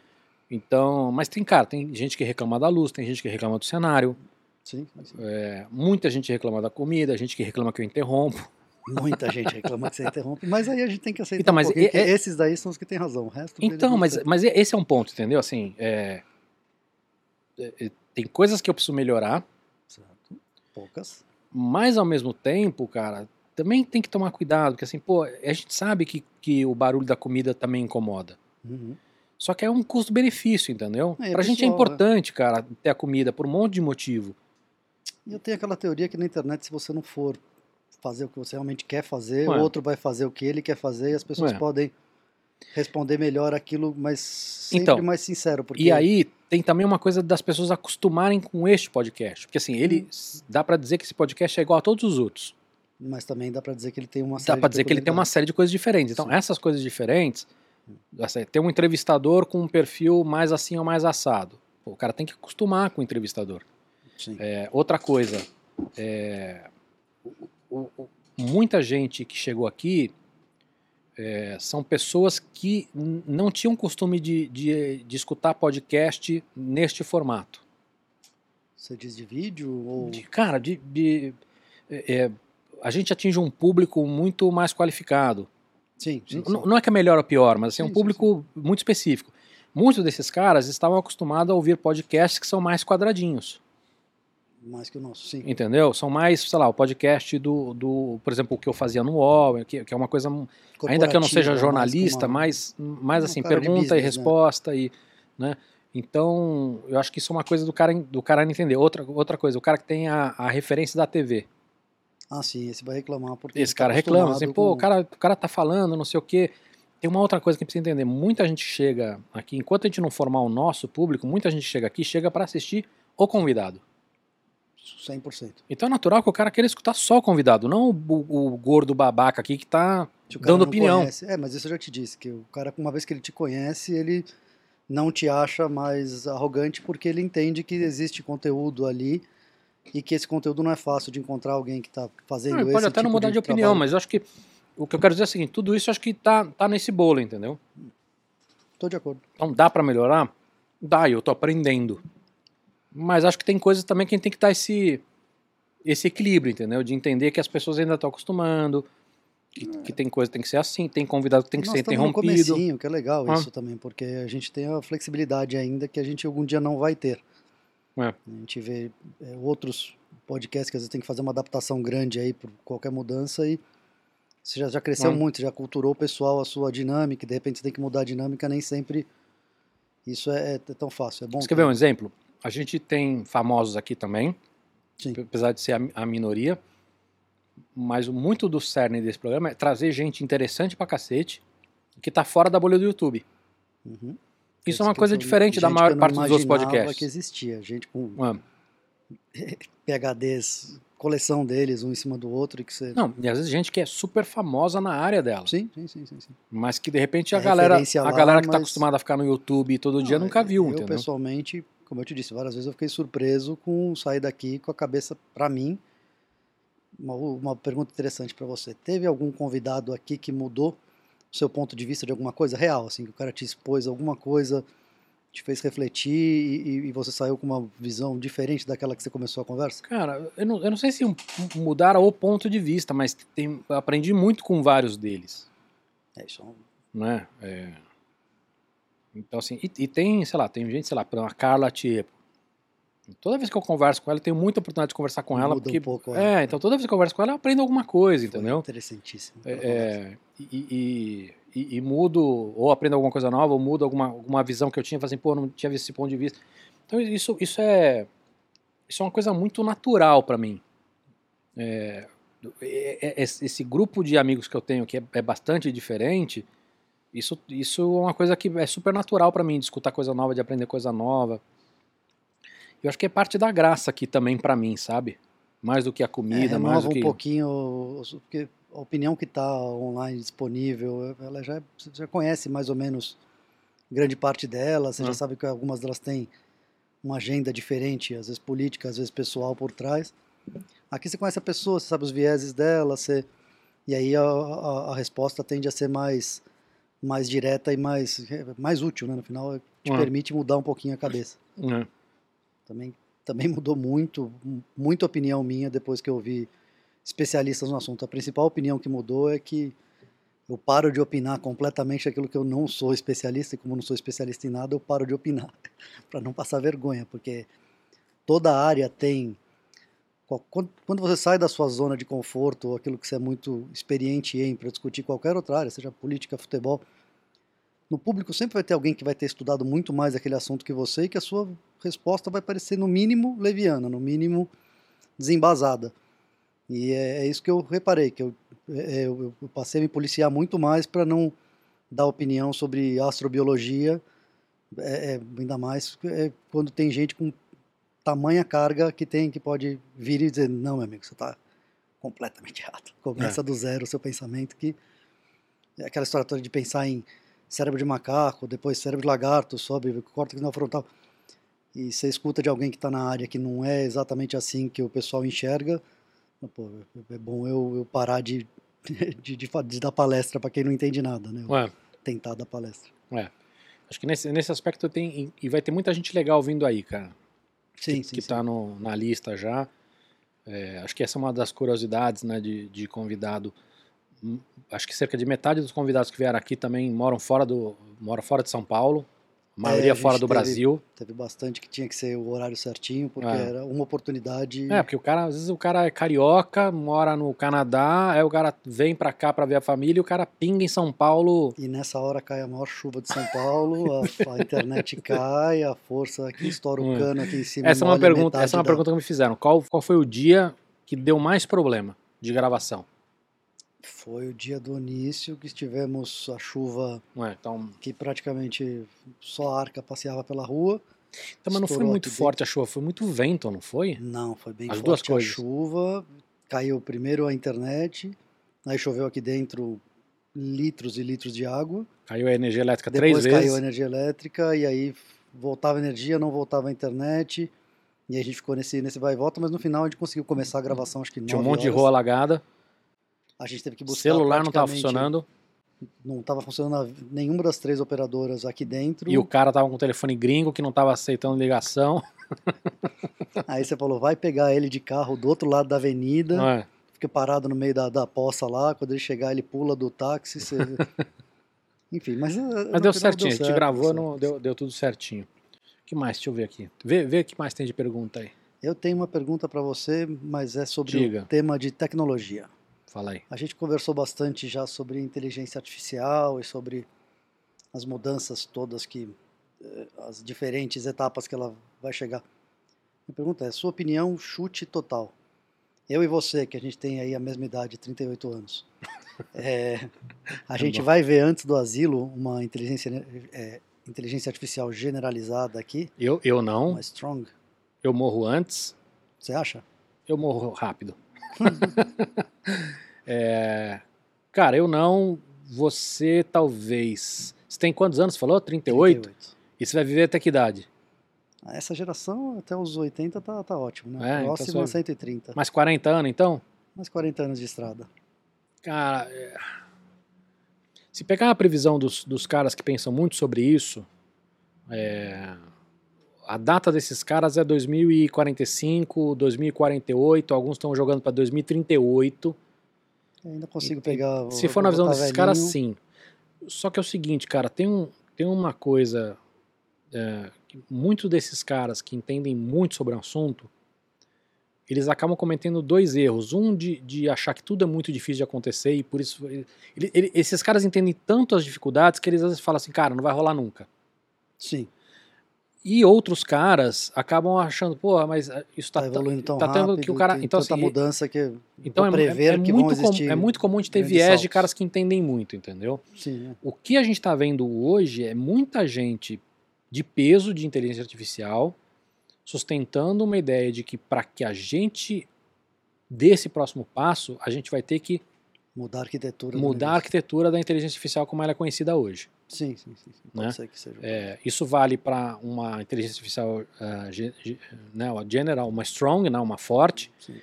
Então, mas tem, cara, tem gente que reclama da luz, tem gente que reclama do cenário, Sim, sim. é, muita gente reclama da comida, gente que reclama que eu interrompo. Muita gente reclama que você interrompe, mas aí a gente tem que aceitar Então, um mas pouquinho é- é- esses daí são os que têm razão. O resto Então, mas, não mas esse é um ponto, entendeu? Assim, é, é, é, tem coisas que eu preciso melhorar. Certo. Poucas. mas ao mesmo tempo, cara, também tem que tomar cuidado, porque assim, pô, a gente sabe que, que o barulho da comida também incomoda. Uhum. Só que é um custo-benefício, entendeu? É, é pra gente é pessoal, importante, cara, ter a comida por um monte de motivo. E eu tenho aquela teoria que na internet, se você não for fazer o que você realmente quer fazer, o outro vai fazer o que ele quer fazer e as pessoas podem responder melhor aquilo, mas sempre Então, mais sincero. Porque E aí tem também uma coisa das pessoas acostumarem com este podcast. Porque assim, ele Hum. dá pra dizer que esse podcast é igual a todos os outros. Mas também dá pra dizer que ele tem uma Dá série pra de dizer que ele tem uma série de coisas diferentes. Então, Sim. essas coisas diferentes, assim, tem um entrevistador com um perfil mais assim ou mais assado. Pô, o cara tem que acostumar com o entrevistador. É, outra coisa, é, o- o- muita gente que chegou aqui é, são pessoas que não tinham costume de, de, de escutar podcast neste formato. Você diz de vídeo ou... De- cara, de, de- é, é, a gente atinge um público muito mais qualificado. Sim, sim, sim. Não é que é melhor ou pior, mas assim, é um público muito específico. Muitos desses caras estavam acostumados a ouvir podcasts que são mais quadradinhos. Mais que o nosso, sim. Entendeu? São mais, sei lá, o podcast do, do por exemplo, o que eu fazia no UOL, que, que é uma coisa, ainda que eu não seja jornalista, mais mais, mais um assim, de pergunta e business, né? resposta e, né? Então, eu acho que isso é uma coisa do cara, do cara entender. Outra, outra coisa, o cara que tem a, a referência da TV. Ah, sim, esse vai reclamar porque Esse tá cara reclama, assim, pô, com- o cara, o cara tá falando, não sei o quê. Tem uma outra coisa que precisa entender. Muita gente chega aqui, enquanto a gente não formar o nosso público, muita gente chega aqui, chega para assistir o convidado. 100%. Então é natural que o cara queira escutar só o convidado, não o, o gordo babaca aqui que tá dando não opinião. conhece- É, mas isso eu já te disse, que o cara, uma vez que ele te conhece, ele não te acha mais arrogante porque ele entende que existe conteúdo ali e que esse conteúdo não é fácil de encontrar alguém que está fazendo Não, esse pode até não tipo mudar de, opinião, trabalho. mas eu acho que o que eu quero dizer é o seguinte: tudo isso acho que tá, tá nesse bolo, entendeu? Tô de acordo. Então dá para melhorar? Dá, eu tô aprendendo. Mas acho que tem coisas também que a gente tem que dar esse, esse equilíbrio, entendeu? De entender que as pessoas ainda estão acostumando, que, que tem coisa que tem que ser assim, tem convidado que tem que Nós ser estamos no interrompido. comecinho, que é legal Ah. isso também, porque a gente tem a flexibilidade ainda que a gente algum dia não vai ter. É. A gente vê é, outros podcasts que às vezes tem que fazer uma adaptação grande aí por qualquer mudança e você já, já cresceu Ah. muito, você já culturou o pessoal a sua dinâmica, e de repente você tem que mudar a dinâmica, nem sempre isso é, é tão fácil. É bom Você quer ver um exemplo? A gente tem famosos aqui também, Sim. apesar de ser a, a minoria, mas muito do cerne desse programa é trazer gente interessante pra cacete que tá fora da bolha do YouTube. Uhum. Isso é uma eu coisa diferente da maior eu parte dos outros podcasts. que existia, gente com Ah, PHDs, coleção deles, um em cima do outro, e que você... Não, e às vezes gente que é super famosa na área dela. Sim, sim, sim, sim. sim. Mas que de repente a É galera, a lá, galera que tá mas- acostumada a ficar no YouTube todo dia Não, nunca viu, eu, entendeu? pessoalmente, como eu te disse várias vezes, eu fiquei surpreso com sair daqui com a cabeça para mim. Uma, uma pergunta interessante para você. Teve algum convidado aqui que mudou o seu ponto de vista de alguma coisa real, assim, que o cara te expôs alguma coisa, te fez refletir e, e- você saiu com uma visão diferente daquela que você começou a conversa? Cara, eu não, eu não sei se mudaram o ponto de vista, mas tem, aprendi muito com vários deles. É isso. é um- né? É. Então, assim, e, e tem, sei lá, tem gente, sei lá, por exemplo, a Carla Tiepo. Toda vez que eu converso com ela, eu tenho muita oportunidade de conversar com ela. Muda um Porque, pouco, é. é, então toda vez que eu converso com ela, eu aprendo alguma coisa, foi entendeu? Interessantíssimo. É, é, e, e, e- e mudo, ou aprendo alguma coisa nova, ou mudo alguma, alguma visão que eu tinha, assim, pô, não tinha visto esse ponto de vista. Então isso, isso é isso é uma coisa muito natural para mim. É, é- é- esse grupo de amigos que eu tenho, que é, é bastante diferente, isso, isso é uma coisa que é super natural para mim, de escutar coisa nova, de aprender coisa nova. Eu acho que é parte da graça aqui também para mim, sabe? Mais do que a comida, é, mais do que... um pouquinho, porque a opinião que está online disponível, ela já, já conhece mais ou menos grande parte delas, você já sabe que algumas delas têm uma agenda diferente, às vezes política, às vezes pessoal por trás. Aqui você conhece a pessoa, você sabe os vieses dela, você, e aí a, a, a resposta tende a ser mais, mais direta e mais, mais útil, né? No final, te Ah. permite mudar um pouquinho a cabeça. É. Também, também mudou muito, muita opinião minha depois que eu vi especialistas no assunto. A principal opinião que mudou é que eu paro de opinar completamente aquilo que eu não sou especialista, e como não sou especialista em nada, eu paro de opinar, para não passar vergonha, porque toda área tem. Quando você sai da sua zona de conforto, ou aquilo que você é muito experiente em, para discutir qualquer outra área, seja política, futebol, no público sempre vai ter alguém que vai ter estudado muito mais aquele assunto que você e que a sua resposta vai parecer, no mínimo, leviana, no mínimo, desembasada. E é, é isso que eu reparei, que eu, é, eu, eu passei a me policiar muito mais para não dar opinião sobre astrobiologia, é, é, ainda mais é, quando tem gente com tamanha carga que tem que pode vir e dizer não meu amigo você está completamente errado começa é. do zero o seu pensamento que é aquela história toda de pensar em cérebro de macaco depois cérebro de lagarto sobe córtex não frontal e você escuta de alguém que está na área que não é exatamente assim que o pessoal enxerga Pô, é bom eu, eu parar de, de, de, de dar palestra para quem não entende nada, né? Ué. Tentar dar palestra. É. Acho que nesse, nesse aspecto tem. E vai ter muita gente legal vindo aí, cara. Sim, que, está na lista já. É, acho que essa é uma das curiosidades né, de, de convidado. Hum, acho que cerca de metade dos convidados que vieram aqui também moram fora, do, moram fora de São Paulo maioria é, fora do teve, Brasil. Teve bastante que tinha que ser o horário certinho, porque é. era uma oportunidade. É, porque o cara, às vezes o cara é carioca, mora no Canadá, aí o cara vem pra cá pra ver a família e o cara pinga em São Paulo. E nessa hora cai a maior chuva de São Paulo, a, a internet cai, a força aqui estoura o hum. cano aqui em cima. Essa é uma pergunta, essa é uma da... pergunta que me fizeram. Qual, qual foi o dia que deu mais problema de gravação? Foi o dia do início que tivemos a chuva Ué, então... que praticamente só a arca passeava pela rua. Então, mas não foi muito forte a chuva, foi muito vento, não foi? Não, foi bem As forte duas coisas. a chuva. Caiu primeiro a internet, aí choveu aqui dentro litros e litros de água. Caiu a energia elétrica Depois três vezes. caiu a energia elétrica e aí voltava a energia, não voltava a internet. E a gente ficou nesse, nesse vai e volta, mas no final a gente conseguiu começar a gravação, acho que Tinha um monte horas. de rua alagada. A gente teve que buscar. Celular não estava funcionando. Não estava funcionando nenhuma das três operadoras aqui dentro. E o cara tava com o telefone gringo que não estava aceitando ligação. Aí você falou, vai pegar ele de carro do outro lado da avenida. É. Fica parado no meio da, da poça lá. Quando ele chegar, ele pula do táxi. Você... Enfim, mas. Eh, mas deu certinho, deu certo, a gente gravou, não, deu, deu tudo certinho. O que mais? Deixa eu ver aqui. Vê, vê o que mais tem de pergunta aí. Eu tenho uma pergunta para você, mas é sobre Diga. o tema de tecnologia. Fala aí. A gente conversou bastante já sobre inteligência artificial e sobre as mudanças todas que eh, as diferentes etapas que ela vai chegar. Minha pergunta é, sua opinião, chute total. Eu e você, que a gente tem aí a mesma idade, 38 anos. É, a gente vai ver antes do asilo uma inteligência, é, inteligência artificial generalizada aqui? Eu, eu não. Uma strong? Eu morro antes. Você acha? Eu morro rápido. é, cara, eu não. Você talvez. Você tem quantos anos? Falou? 38? 38. E você vai viver até que idade? Ah, essa geração, até os 80, tá, tá ótimo, né? É, Próximo então a 130. Mais 40 anos, então? Mais 40 anos de estrada. Cara, é... se pegar a previsão dos, dos caras que pensam muito sobre isso, é a data desses caras é 2045, 2048, alguns estão jogando para 2038. Eu ainda consigo e, pegar. Se for na visão desses velhinho. caras, sim. Só que é o seguinte, cara, tem, um, tem uma coisa. É, muitos desses caras que entendem muito sobre o assunto, eles acabam cometendo dois erros. Um de, de achar que tudo é muito difícil de acontecer e por isso. Ele, ele, esses caras entendem tanto as dificuldades que eles às vezes falam assim, cara, não vai rolar nunca. Sim. E outros caras acabam achando, pô, mas eh, isso está tá evoluindo tão tá rápido, que o cara, então tanta assim, mudança que então é, prever é, é que muito vão existir é muito comum gente ter viés saltos. de caras que entendem muito, entendeu? Sim. É. O que a gente está vendo hoje é muita gente de peso de inteligência artificial sustentando uma ideia de que para que a gente dê esse próximo passo, a gente vai ter que mudar a arquitetura mudar a arquitetura da inteligência artificial como ela é conhecida hoje. Sim, sim, sim. sim. Né? ser que seja. É, isso vale para uma inteligência artificial uh, né, uma general, uma strong, né, uma forte. Sim.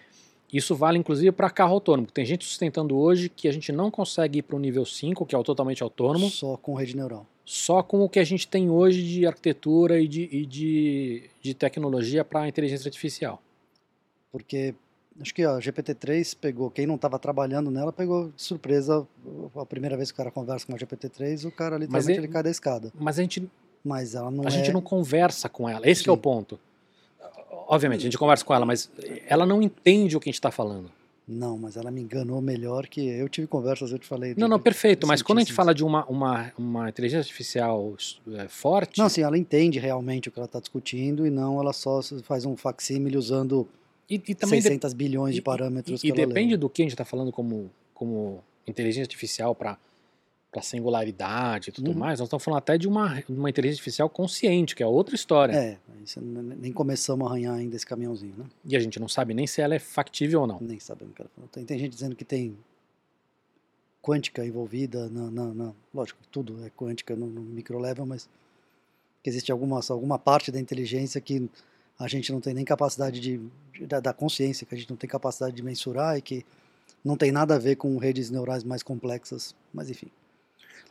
Isso vale inclusive para carro autônomo. Tem gente sustentando hoje que a gente não consegue ir para o nível 5, que é o totalmente autônomo. Só com rede neural. Só com o que a gente tem hoje de arquitetura e de, e de, de tecnologia para inteligência artificial. Porque acho que a GPT-3 pegou, quem não estava trabalhando nela pegou de surpresa a primeira vez que o cara conversa com a GPT-3, o cara literalmente ele, ele cai da escada. Mas a gente mas ela não a é... gente não conversa com ela. Esse é o ponto. Obviamente, a gente conversa com ela, mas ela não entende o que a gente está falando. Não, mas ela me enganou melhor que eu tive conversas, eu te falei. Não, não, perfeito. Mas quando a gente fala de uma, uma, uma inteligência artificial é, forte. Não, sim, ela entende realmente o que ela está discutindo e não ela só faz um facsímile usando e, e também 600 de... bilhões de parâmetros. E, e depende do que a gente está falando como, como inteligência artificial para para singularidade e tudo uhum. mais, nós estamos falando até de uma, uma inteligência artificial consciente, que é outra história. É, nem começamos a arranhar ainda esse caminhãozinho, né? E a gente não sabe nem se ela é factível ou não. Nem sabemos que ela tem, tem gente dizendo que tem quântica envolvida na, na, na lógico, tudo é quântica no, no micro level, mas que existe alguma, alguma parte da inteligência que a gente não tem nem capacidade de, da, da consciência, que a gente não tem capacidade de mensurar e que não tem nada a ver com redes neurais mais complexas, mas enfim.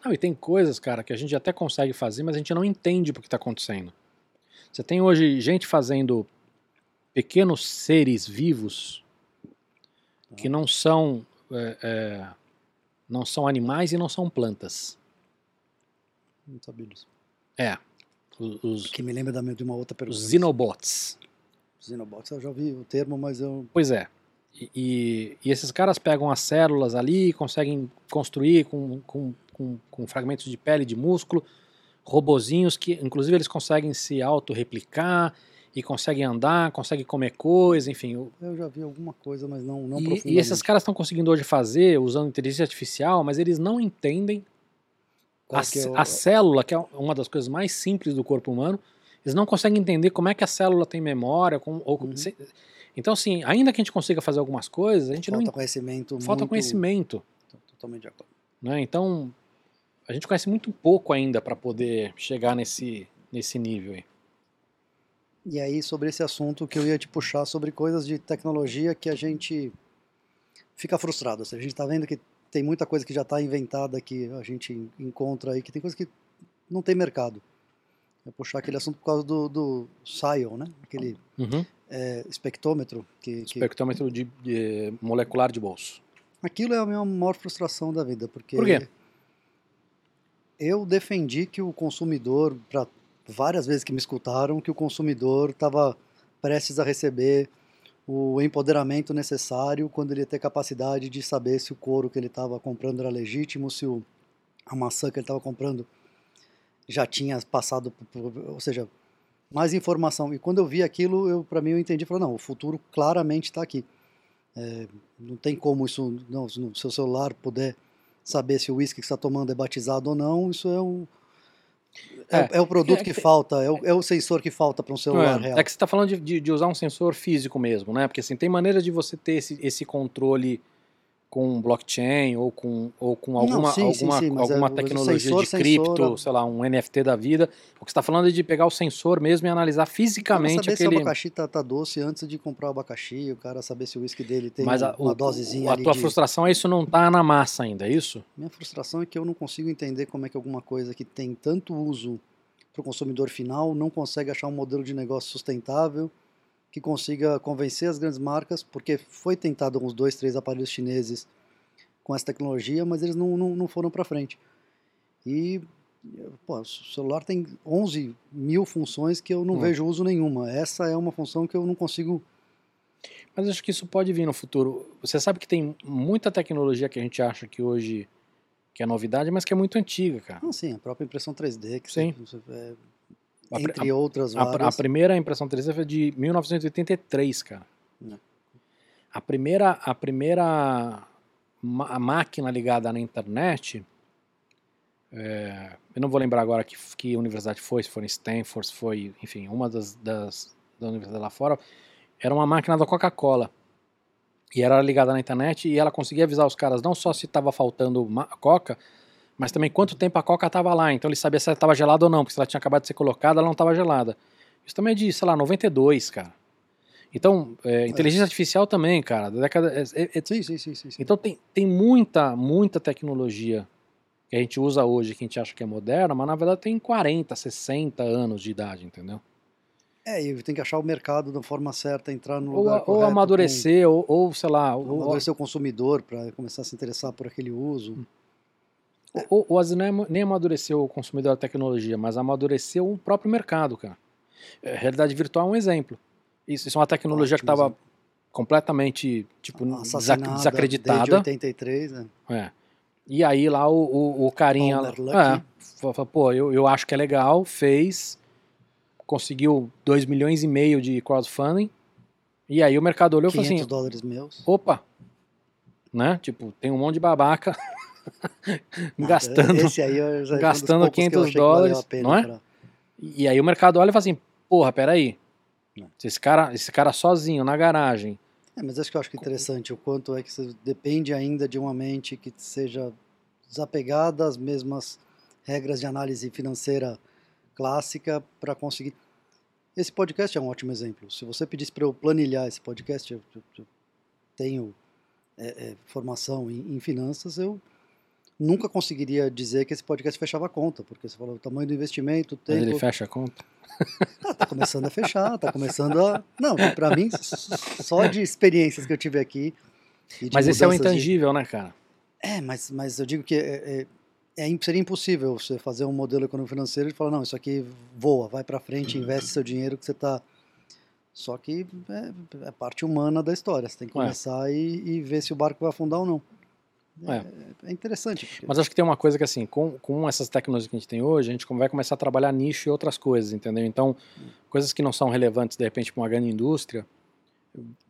Não, e tem coisas, cara, que a gente até consegue fazer, mas a gente não entende o que está acontecendo. Você tem hoje gente fazendo pequenos seres vivos que não são é, é, não são animais e não são plantas. Não sabia disso. É. Os, que me lembra de uma outra pergunta. Os Xenobots. Xenobots, eu já ouvi o termo, mas eu. Pois é. E, e, esses caras pegam as células ali, conseguem construir com, com, com, com fragmentos de pele, de músculo, robozinhos que, inclusive, eles conseguem se autorreplicar e conseguem andar, conseguem comer coisa, enfim. Eu, eu já vi alguma coisa, mas não, não e, e esses caras estão conseguindo hoje fazer usando inteligência artificial, mas eles não entendem a, é o... a célula, que é uma das coisas mais simples do corpo humano, eles não conseguem entender como é que a célula tem memória, com, ou, uhum. se, então, assim, ainda que a gente consiga fazer algumas coisas, a gente falta não. Conhecimento falta muito... conhecimento. Totalmente de acordo. Né? Então, a gente conhece muito pouco ainda para poder chegar nesse, nesse nível aí. E aí, sobre esse assunto que eu ia te puxar sobre coisas de tecnologia que a gente fica frustrado. Seja, a gente está vendo que tem muita coisa que já está inventada que a gente encontra aí, que tem coisa que não tem mercado. Eu puxar aquele assunto por causa do, do SION, né? Aquele uhum é, espectrômetro. Que, espectrômetro de, de, molecular de bolso. Aquilo é a minha maior frustração da vida, porque... Por quê? Eu defendi que o consumidor, para várias vezes que me escutaram, que o consumidor estava prestes a receber o empoderamento necessário quando ele ia ter capacidade de saber se o couro que ele estava comprando era legítimo, se o, a maçã que ele estava comprando já tinha passado, ou seja, mais informação. E quando eu vi aquilo, eu para mim eu entendi, falei, não, o futuro claramente está aqui. É, não tem como isso, não, se no seu celular puder saber se o uísque que está tomando é batizado ou não, isso é um é, é, é o produto é, que, que falta, é o, é o, sensor que falta para um celular é, real. É que você está falando de, de, de, usar um sensor físico mesmo, né? Porque assim, tem maneiras de você ter esse, esse controle com blockchain ou com, ou com alguma, Não, sim, alguma, sim, sim, alguma é, tecnologia sensor, de cripto, sensor, sei lá, um NFT da vida. O que você está falando é de pegar o sensor mesmo e analisar fisicamente saber aquele... se o abacaxi tá, tá, doce antes de comprar o abacaxi, o cara saber se o whisky dele tem Mas a, uma o, dosezinha A tua de... frustração é isso não tá na massa ainda, é isso? Minha frustração é que eu não consigo entender como é que alguma coisa que tem tanto uso para o consumidor final não consegue achar um modelo de negócio sustentável que consiga convencer as grandes marcas, porque foi tentado uns dois, três aparelhos chineses com essa tecnologia, mas eles não, não, não foram para frente. E pô, o celular tem 11 mil funções que eu não hum. vejo uso nenhuma. Essa é uma função que eu não consigo. Mas acho que isso pode vir no futuro. Você sabe que tem muita tecnologia que a gente acha que hoje que é novidade, mas que é muito antiga, cara. Ah, sim, a própria impressão 3D, que sim. Você, é, entre a, outras várias. A, a, primeira impressão 3D foi de 1983, cara. Não. A primeira, a primeira a máquina ligada na internet, é, eu não vou lembrar agora que, que universidade foi, se foi em Stanford, se foi, enfim, uma das, das, das universidades lá fora, era uma máquina da Coca-Cola. E era ligada na internet e ela conseguia avisar os caras não só se estava faltando coca, mas também quanto tempo a coca estava lá. Então ele sabia se ela estava gelada ou não, porque se ela tinha acabado de ser colocada, ela não estava gelada. Isso também é de, sei lá, 92, cara. Então, é, inteligência artificial também, cara, da década. É, é, é, sim, sim, sim, sim, Então tem, tem muita, muita tecnologia que a gente usa hoje, que a gente acha que é moderna, mas na verdade tem 40, 60 anos de idade, entendeu? É, e tem que achar o mercado da forma certa, entrar no Ou, lugar ou correto, amadurecer, ou, ou, sei lá, com- ou, amadurecer o consumidor para começar a se interessar por aquele uso. ou, não é ma- nem amadureceu o consumidor da tecnologia, mas amadureceu o próprio mercado, cara. É, realidade virtual é um exemplo. Isso, isso é uma tecnologia que Ótimo estava exemplo. completamente tipo, desac- Assassinada Desde desacreditada. 83, né? É. E aí lá o, o, o carinha. É, fa- fa- pô, eu, eu acho que é legal, fez, conseguiu 2 milhões e meio de crowdfunding. E aí o mercado olhou e falou 500 assim: dólares meus. opa, né? Tipo, tem um monte de babaca gastando. Esse aí eu já- gastando um dos poucos que eu 500 achei que valeu dólares, não é? pra- E aí o mercado olha e fala assim: porra, peraí. Não. Esse cara, esse cara sozinho na garagem. É, mas acho que eu acho que interessante o quanto é que você depende ainda de uma mente que seja desapegada às mesmas regras de análise financeira clássica para conseguir. Esse podcast é um ótimo exemplo. Se você pedisse para eu planilhar esse podcast, eu, eu- eu tenho é, é, formação em, em finanças, eu nunca conseguiria dizer que esse podcast fechava a conta, porque você falou o tamanho do investimento, o Mas tempo. ele fecha a conta. Ah, tá começando a fechar, tá começando a. Não, pra mim, só de experiências que eu tive aqui. Mas esse é o mudanças de- intangível, né, cara? É, mas, mas eu digo que é, é- é im- seria impossível você fazer um modelo econômico financeiro e falar, não, isso aqui voa, vai pra frente, investe seu dinheiro que você tá. Só que é, é parte humana da história. Você tem que É. começar e, e ver se o barco vai afundar ou não. É. É, é interessante. porque- Mas acho que tem uma coisa que, assim, com, com essas tecnologias que a gente tem hoje, a gente vai começar a trabalhar nicho e outras coisas, entendeu? Então, coisas que não são relevantes, de repente, para uma grande indústria,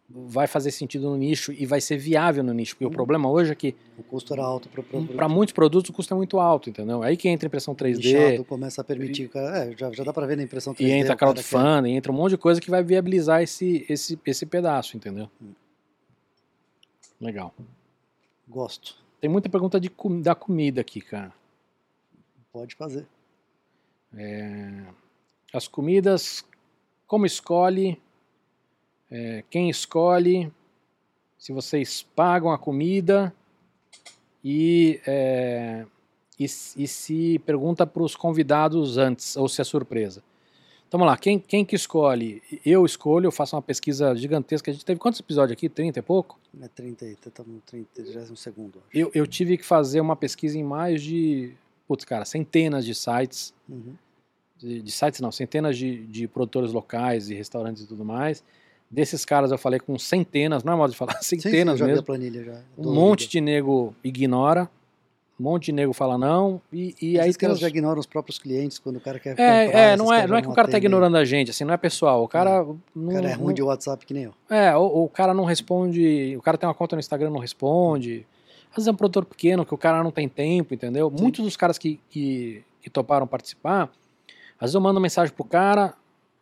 vai fazer sentido no nicho e vai ser viável no nicho. Porque o Hum. problema hoje é que, o custo era alto para para muitos produtos, o custo é muito alto, entendeu? Aí que entra impressão 3D, começa a permitir. o cara- É, já, já dá para ver na impressão 3D. e entra o cara quer- crowdfunding, entra um monte de coisa que vai viabilizar esse, esse, esse pedaço, entendeu? Hum. Legal. Gosto. Tem muita pergunta de, da comida aqui, cara. Pode fazer. As comidas, como escolhe, é, quem escolhe, se vocês pagam a comida e, é, e, e se pergunta para os convidados antes, ou se é surpresa. Então vamos lá, quem, quem que escolhe? Eu escolho, eu faço uma pesquisa gigantesca. A gente teve quantos episódios aqui? 30 e pouco? É 30, estamos no 30 segundo. Eu, eu tive que fazer uma pesquisa em mais de, putz, cara, centenas de sites Uhum. de, de sites não, centenas de, de produtores locais e restaurantes e tudo mais. Desses caras eu falei com centenas, não é modo de falar, Sim, sim, centenas eu já vi a mesmo. planilha já. Um monte de nego ignora, um monte de nego fala não, e, e aí os caras os... já ignoram os próprios clientes quando o cara quer comprar. É, é, esses não é, não é que o cara tá atendem. ignorando a gente, assim, não é pessoal. O cara. Não, O cara é ruim não- de WhatsApp que nem eu. É, ou, ou o cara não responde. O cara tem uma conta no Instagram não responde. Às vezes é um produtor pequeno que o cara não tem tempo, entendeu? Muitos dos caras que, que, que toparam participar, às vezes eu mando mensagem pro cara,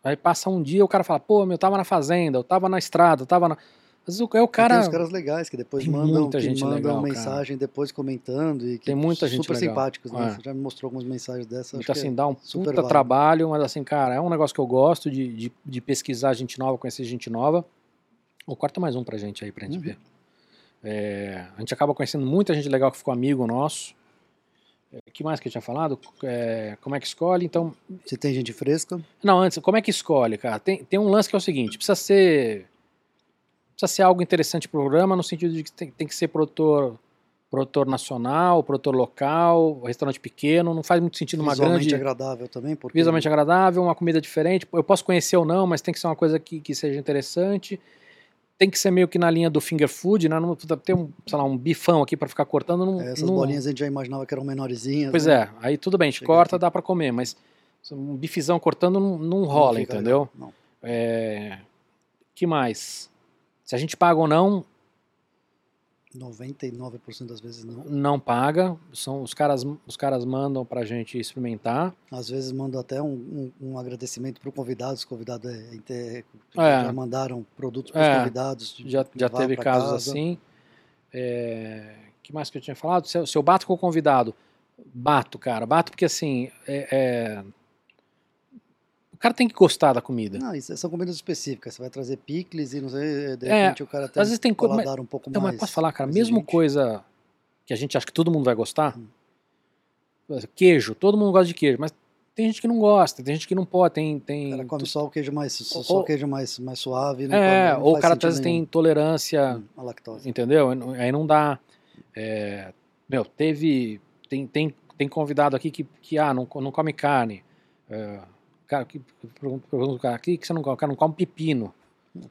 aí passa um dia o cara fala, pô, meu, eu tava na fazenda, eu tava na estrada, eu tava na. Vezes o, é o E cara. tem os caras legais que depois mandam, muita que mandam legal, cara. mensagem depois comentando e que Tem muita gente super legal. simpáticos, né? É. Você já me mostrou algumas mensagens dessas. Então, que assim, é dá um super puta trabalho, mas assim, cara, é um negócio que eu gosto de, de, de pesquisar gente nova, conhecer gente nova. Ou corta mais um pra gente aí, pra gente Uhum. ver. É, a gente acaba conhecendo muita gente legal que ficou amigo nosso. O que mais que eu tinha falado? É, como é que escolhe? Então, Se tem gente fresca, não, antes, como é que escolhe, cara? Tem, tem um lance que é o seguinte: precisa ser. Precisa ser algo interessante pro programa, no sentido de que tem, tem que ser produtor, produtor nacional, produtor local, restaurante pequeno, não faz muito sentido uma visualmente grande. agradável também, porque Visualmente agradável, uma comida diferente. Eu posso conhecer ou não, mas tem que ser uma coisa que, que seja interessante. Tem que ser meio que na linha do finger food, né? Não ter um, sei lá, um bifão aqui para ficar cortando. Não, é, essas não- bolinhas a gente já imaginava que eram menorzinhas. Pois né? é, aí tudo bem, a gente Chega corta, aqui. dá para comer, mas um bifizão cortando não, não Não rola, fica entendeu? legal, Não. É, que mais? Se a gente paga ou não, 99% das vezes não. não paga. São, os, caras, os caras mandam pra gente experimentar. Às vezes mando até um, um, um agradecimento para o convidado, os convidados é, inter- É. já mandaram produtos para os É. convidados. Já, já teve casos casa. assim. É, que mais que eu tinha falado? Se, eu- se eu bato com o convidado, bato, cara. Bato porque assim. é- é, o cara tem que gostar da comida. Não, isso são comidas específicas. Você vai trazer picles e não sei, de É, repente o cara tem às vezes tem um co- paladar um pouco Então, mais. mas posso falar, cara, mesmo coisa que a gente acha que todo mundo vai gostar, Hum. queijo, todo mundo gosta de queijo, mas tem gente que não gosta, tem gente que não pode, tem. tem o cara come só o queijo mais, só o queijo mais, mais suave. Não é, come, não ou o cara às vezes tem intolerância. à lactose. Entendeu? Aí não dá. É, meu, teve. Tem, tem, tem convidado aqui que, que ah, não, não come carne. É, cara, que, pergunto, pergunto cara, aqui que você não come? O cara não come pepino.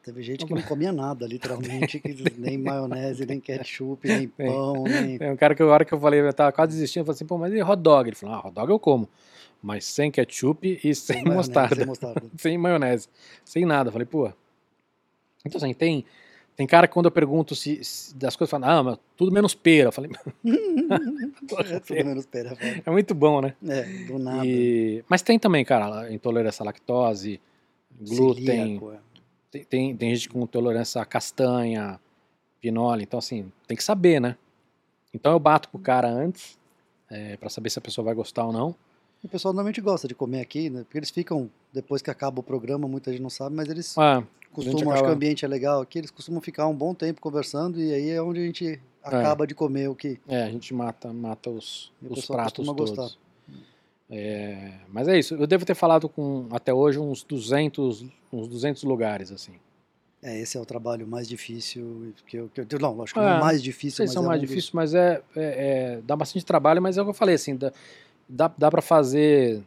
Teve gente que não comia nada, literalmente, nem maionese, nem ketchup, nem pão, nem... Tem um cara que agora que eu falei, eu tava quase desistindo, eu falei assim, pô, mas e hot dog? Ele falou, ah, hot dog eu como, mas sem ketchup e sem, sem mostarda. Sem mostarda. sem maionese, sem nada. Eu falei, pô... Então assim, tem, tem cara que quando eu pergunto se, se das coisas, fala, ah, mas tudo menos pera. Eu falei... é, tudo menos pera. É muito bom, né? É, do nada. E... Mas tem também, cara, intolerância à lactose, glúten... É tem, tem, tem gente com intolerância a castanha, pinole, então assim, tem que saber, né? Então eu bato pro cara antes, é, para saber se a pessoa vai gostar ou não. O pessoal normalmente gosta de comer aqui, né? Porque eles ficam, depois que acaba o programa, muita gente não sabe, mas eles ah, costumam, acaba... acho que o ambiente é legal aqui, eles costumam ficar um bom tempo conversando e aí é onde a gente acaba é. de comer o que... É, a gente mata, mata os, os pratos todos. Gostar. É, mas é isso, eu devo ter falado com até hoje uns 200, uns 200 lugares, assim. É, esse é o trabalho mais difícil, que eu, que eu não, acho que é, não é mais difícil, mas são é mais um dos... mas é, é, é, dá bastante trabalho, mas é o que eu falei, assim, dá, dá, dá para fazer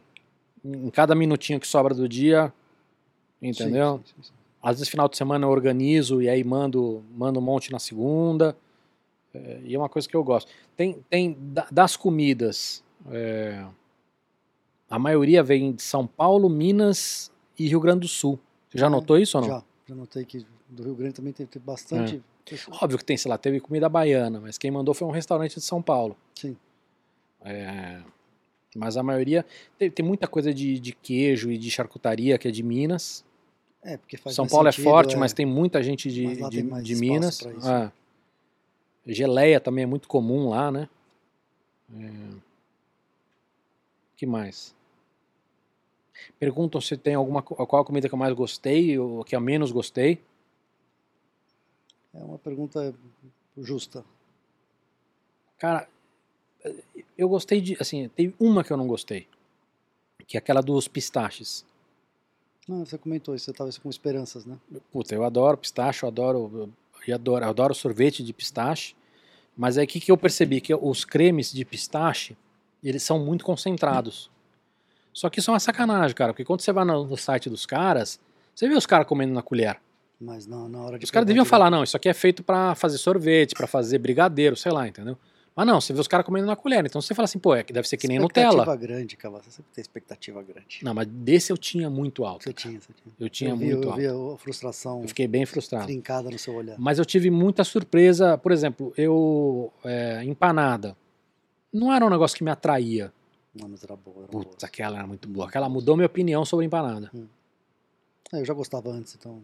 em cada minutinho que sobra do dia, entendeu? Sim, sim, sim, Às vezes final de semana eu organizo e aí mando, mando um monte na segunda, é, e é uma coisa que eu gosto. Tem, tem das comidas, é, a maioria vem de São Paulo, Minas e Rio Grande do Sul. Você já é, notou isso ou não? Já, já notei que do Rio Grande também tem, bastante. É. Óbvio que tem, sei lá, teve comida baiana, mas quem mandou foi um restaurante de São Paulo. Sim. É, mas a maioria. Tem, tem muita coisa de, de, queijo e de charcutaria que é de Minas. É, porque faz São Paulo é sentido, é forte, é. mas tem muita gente de, de, de Minas. É. Geleia também é muito comum lá, né? É. que mais? Perguntam se tem alguma qual a comida que eu mais gostei ou que eu menos gostei. É uma pergunta justa. Cara, eu gostei de, assim, tem uma que eu não gostei, que é aquela dos pistaches. Não, você comentou isso, você estava com esperanças, né? Puta, eu adoro pistache, eu adoro, eu adoro, eu adoro sorvete de pistache, mas aí o que, que eu percebi? Que os cremes de pistache, eles são muito concentrados. Só que isso é uma sacanagem, cara, porque quando você vai no, no site dos caras, você vê os caras comendo na colher. Mas não, na hora de. Os caras deviam falar, não, isso aqui é feito para fazer sorvete, para fazer brigadeiro, sei lá, entendeu? Mas não, você vê os caras comendo na colher. Então você fala assim, pô, é que deve ser que nem Nutella. Expectativa grande, cara. Você sempre tem expectativa grande. Não, mas desse eu tinha muito alto. Você tinha, você tinha. Eu tinha eu vi, muito eu alto. Eu vi a frustração. Eu fiquei bem frustrado. Trincada no seu olhar. Mas eu tive muita surpresa. Por exemplo, eu. É, empanada. Não era um negócio que me atraía. Não, mas era boa. Era Putz, boa. aquela era muito boa. Aquela mudou minha opinião sobre empanada. Hum. É, eu já gostava antes, então.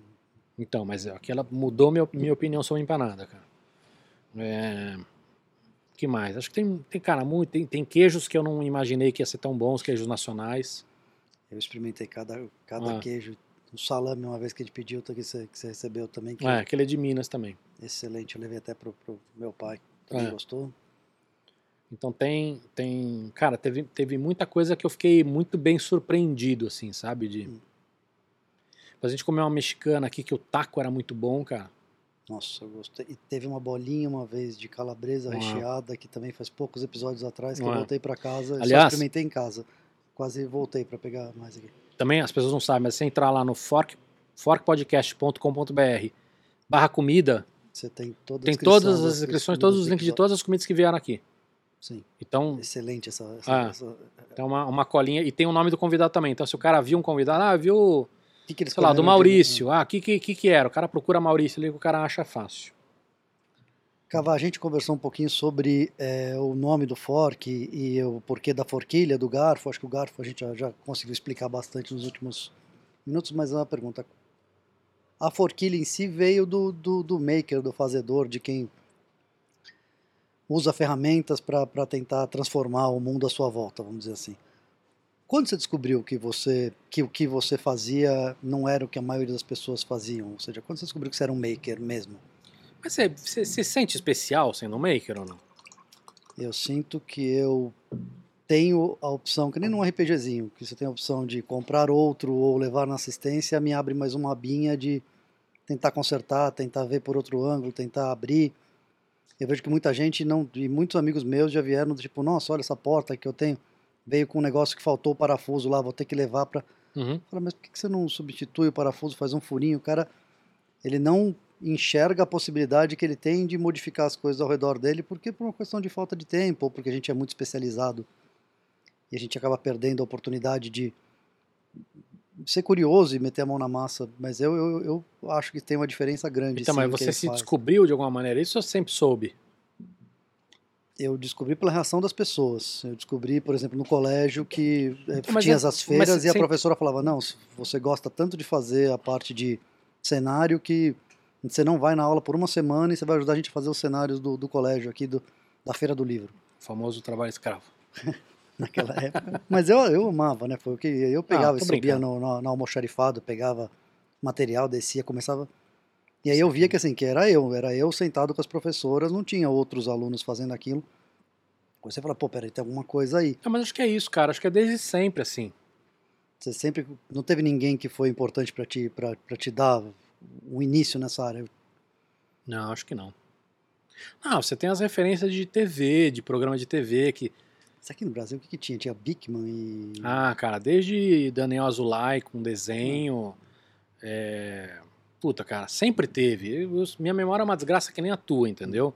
Então, mas aquela mudou minha, minha opinião sobre empanada, cara. É. que mais? Acho que tem, tem cara, muito. Tem, tem queijos que eu não imaginei que ia ser tão bons, queijos nacionais. Eu experimentei cada, cada ah. queijo. O salame, uma vez que a gente pediu, que você, que você recebeu também. Que é, aquele é de Minas também. Excelente, eu levei até pro, pro meu pai, também é. gostou. Então tem, tem, cara, teve, teve muita coisa que eu fiquei muito bem surpreendido, assim, sabe? De, hum. A gente comeu uma mexicana aqui que o taco era muito bom, cara. Nossa, eu gostei. E teve uma bolinha uma vez de calabresa recheada que também faz poucos episódios atrás que eu voltei para casa. Aliás, só experimentei em casa. Quase voltei para pegar mais aqui. Também as pessoas não sabem, mas se entrar lá no fork, forkpodcast.com.br barra comida, você tem, toda tem todas as inscrições, todos os links de todas as comidas que vieram aqui. Sim. Então, Excelente essa. essa, ah, essa... Então, uma, uma colinha. E tem o nome do convidado também. Então, se o cara viu um convidado, ah, viu. Que que sei lá, do Maurício. Ah, o que, que, que, que era? O cara procura Maurício ali que o cara acha fácil. Cavá, a gente conversou um pouquinho sobre é, o nome do fork e, e, o porquê da forquilha, do garfo. Acho que o garfo a gente já, já conseguiu explicar bastante nos últimos minutos, mas é uma pergunta. A forquilha em si veio do, do, do maker, do fazedor, de quem usa ferramentas para tentar transformar o mundo à sua volta, vamos dizer assim. Quando você descobriu que você que o que você fazia não era o que a maioria das pessoas faziam, ou seja, quando você descobriu que você era um maker mesmo? Mas você, você se sente especial sendo um maker ou não? Eu sinto que eu tenho a opção, que nem num RPGzinho, que você tem a opção de comprar outro ou levar na assistência, me abre mais uma abinha de tentar consertar, tentar ver por outro ângulo, tentar abrir. Eu vejo que muita gente não, e muitos amigos meus já vieram do tipo, nossa, olha essa porta que eu tenho, veio com um negócio que faltou o parafuso lá, vou ter que levar para. Uhum. Fala, mas por que você não substitui o parafuso, faz um furinho? O cara, ele não enxerga a possibilidade que ele tem de modificar as coisas ao redor dele, porque por uma questão de falta de tempo, ou porque a gente é muito especializado e a gente acaba perdendo a oportunidade de ser curioso e meter a mão na massa, mas eu, eu, eu acho que tem uma diferença grande. Então, sim, mas você se faz. descobriu de alguma maneira isso ou sempre soube? Eu descobri pela reação das pessoas. Eu descobri, por exemplo, no colégio que eh, Mas tinha é- as mas feiras e a professora falava: Não, você gosta tanto de fazer a parte de cenário que você não vai na aula por uma semana e você vai ajudar a gente a fazer os cenários do, do colégio aqui, do, da Feira do Livro. O famoso trabalho escravo. naquela época. Mas eu, eu amava, né? Foi o que eu pegava Ah, e subia no, no, no almoxarifado, pegava material, descia, começava. E aí eu via que assim, que era eu, era eu sentado com as professoras, não tinha outros alunos fazendo aquilo. Aí Você fala, pô, peraí, tem alguma coisa aí. Não, mas acho que é isso, cara. Acho que é desde sempre assim. Você sempre não teve ninguém que foi importante para te para te dar um início nessa área. Não, acho que não. Não, você tem as referências de TV, de programa de TV que. Isso aqui no Brasil, o que, que tinha? Tinha Bickman e. Ah, cara, desde Daniel Azulay com desenho. é, Puta, cara, sempre teve. Eu- minha memória é uma desgraça que nem a tua, entendeu?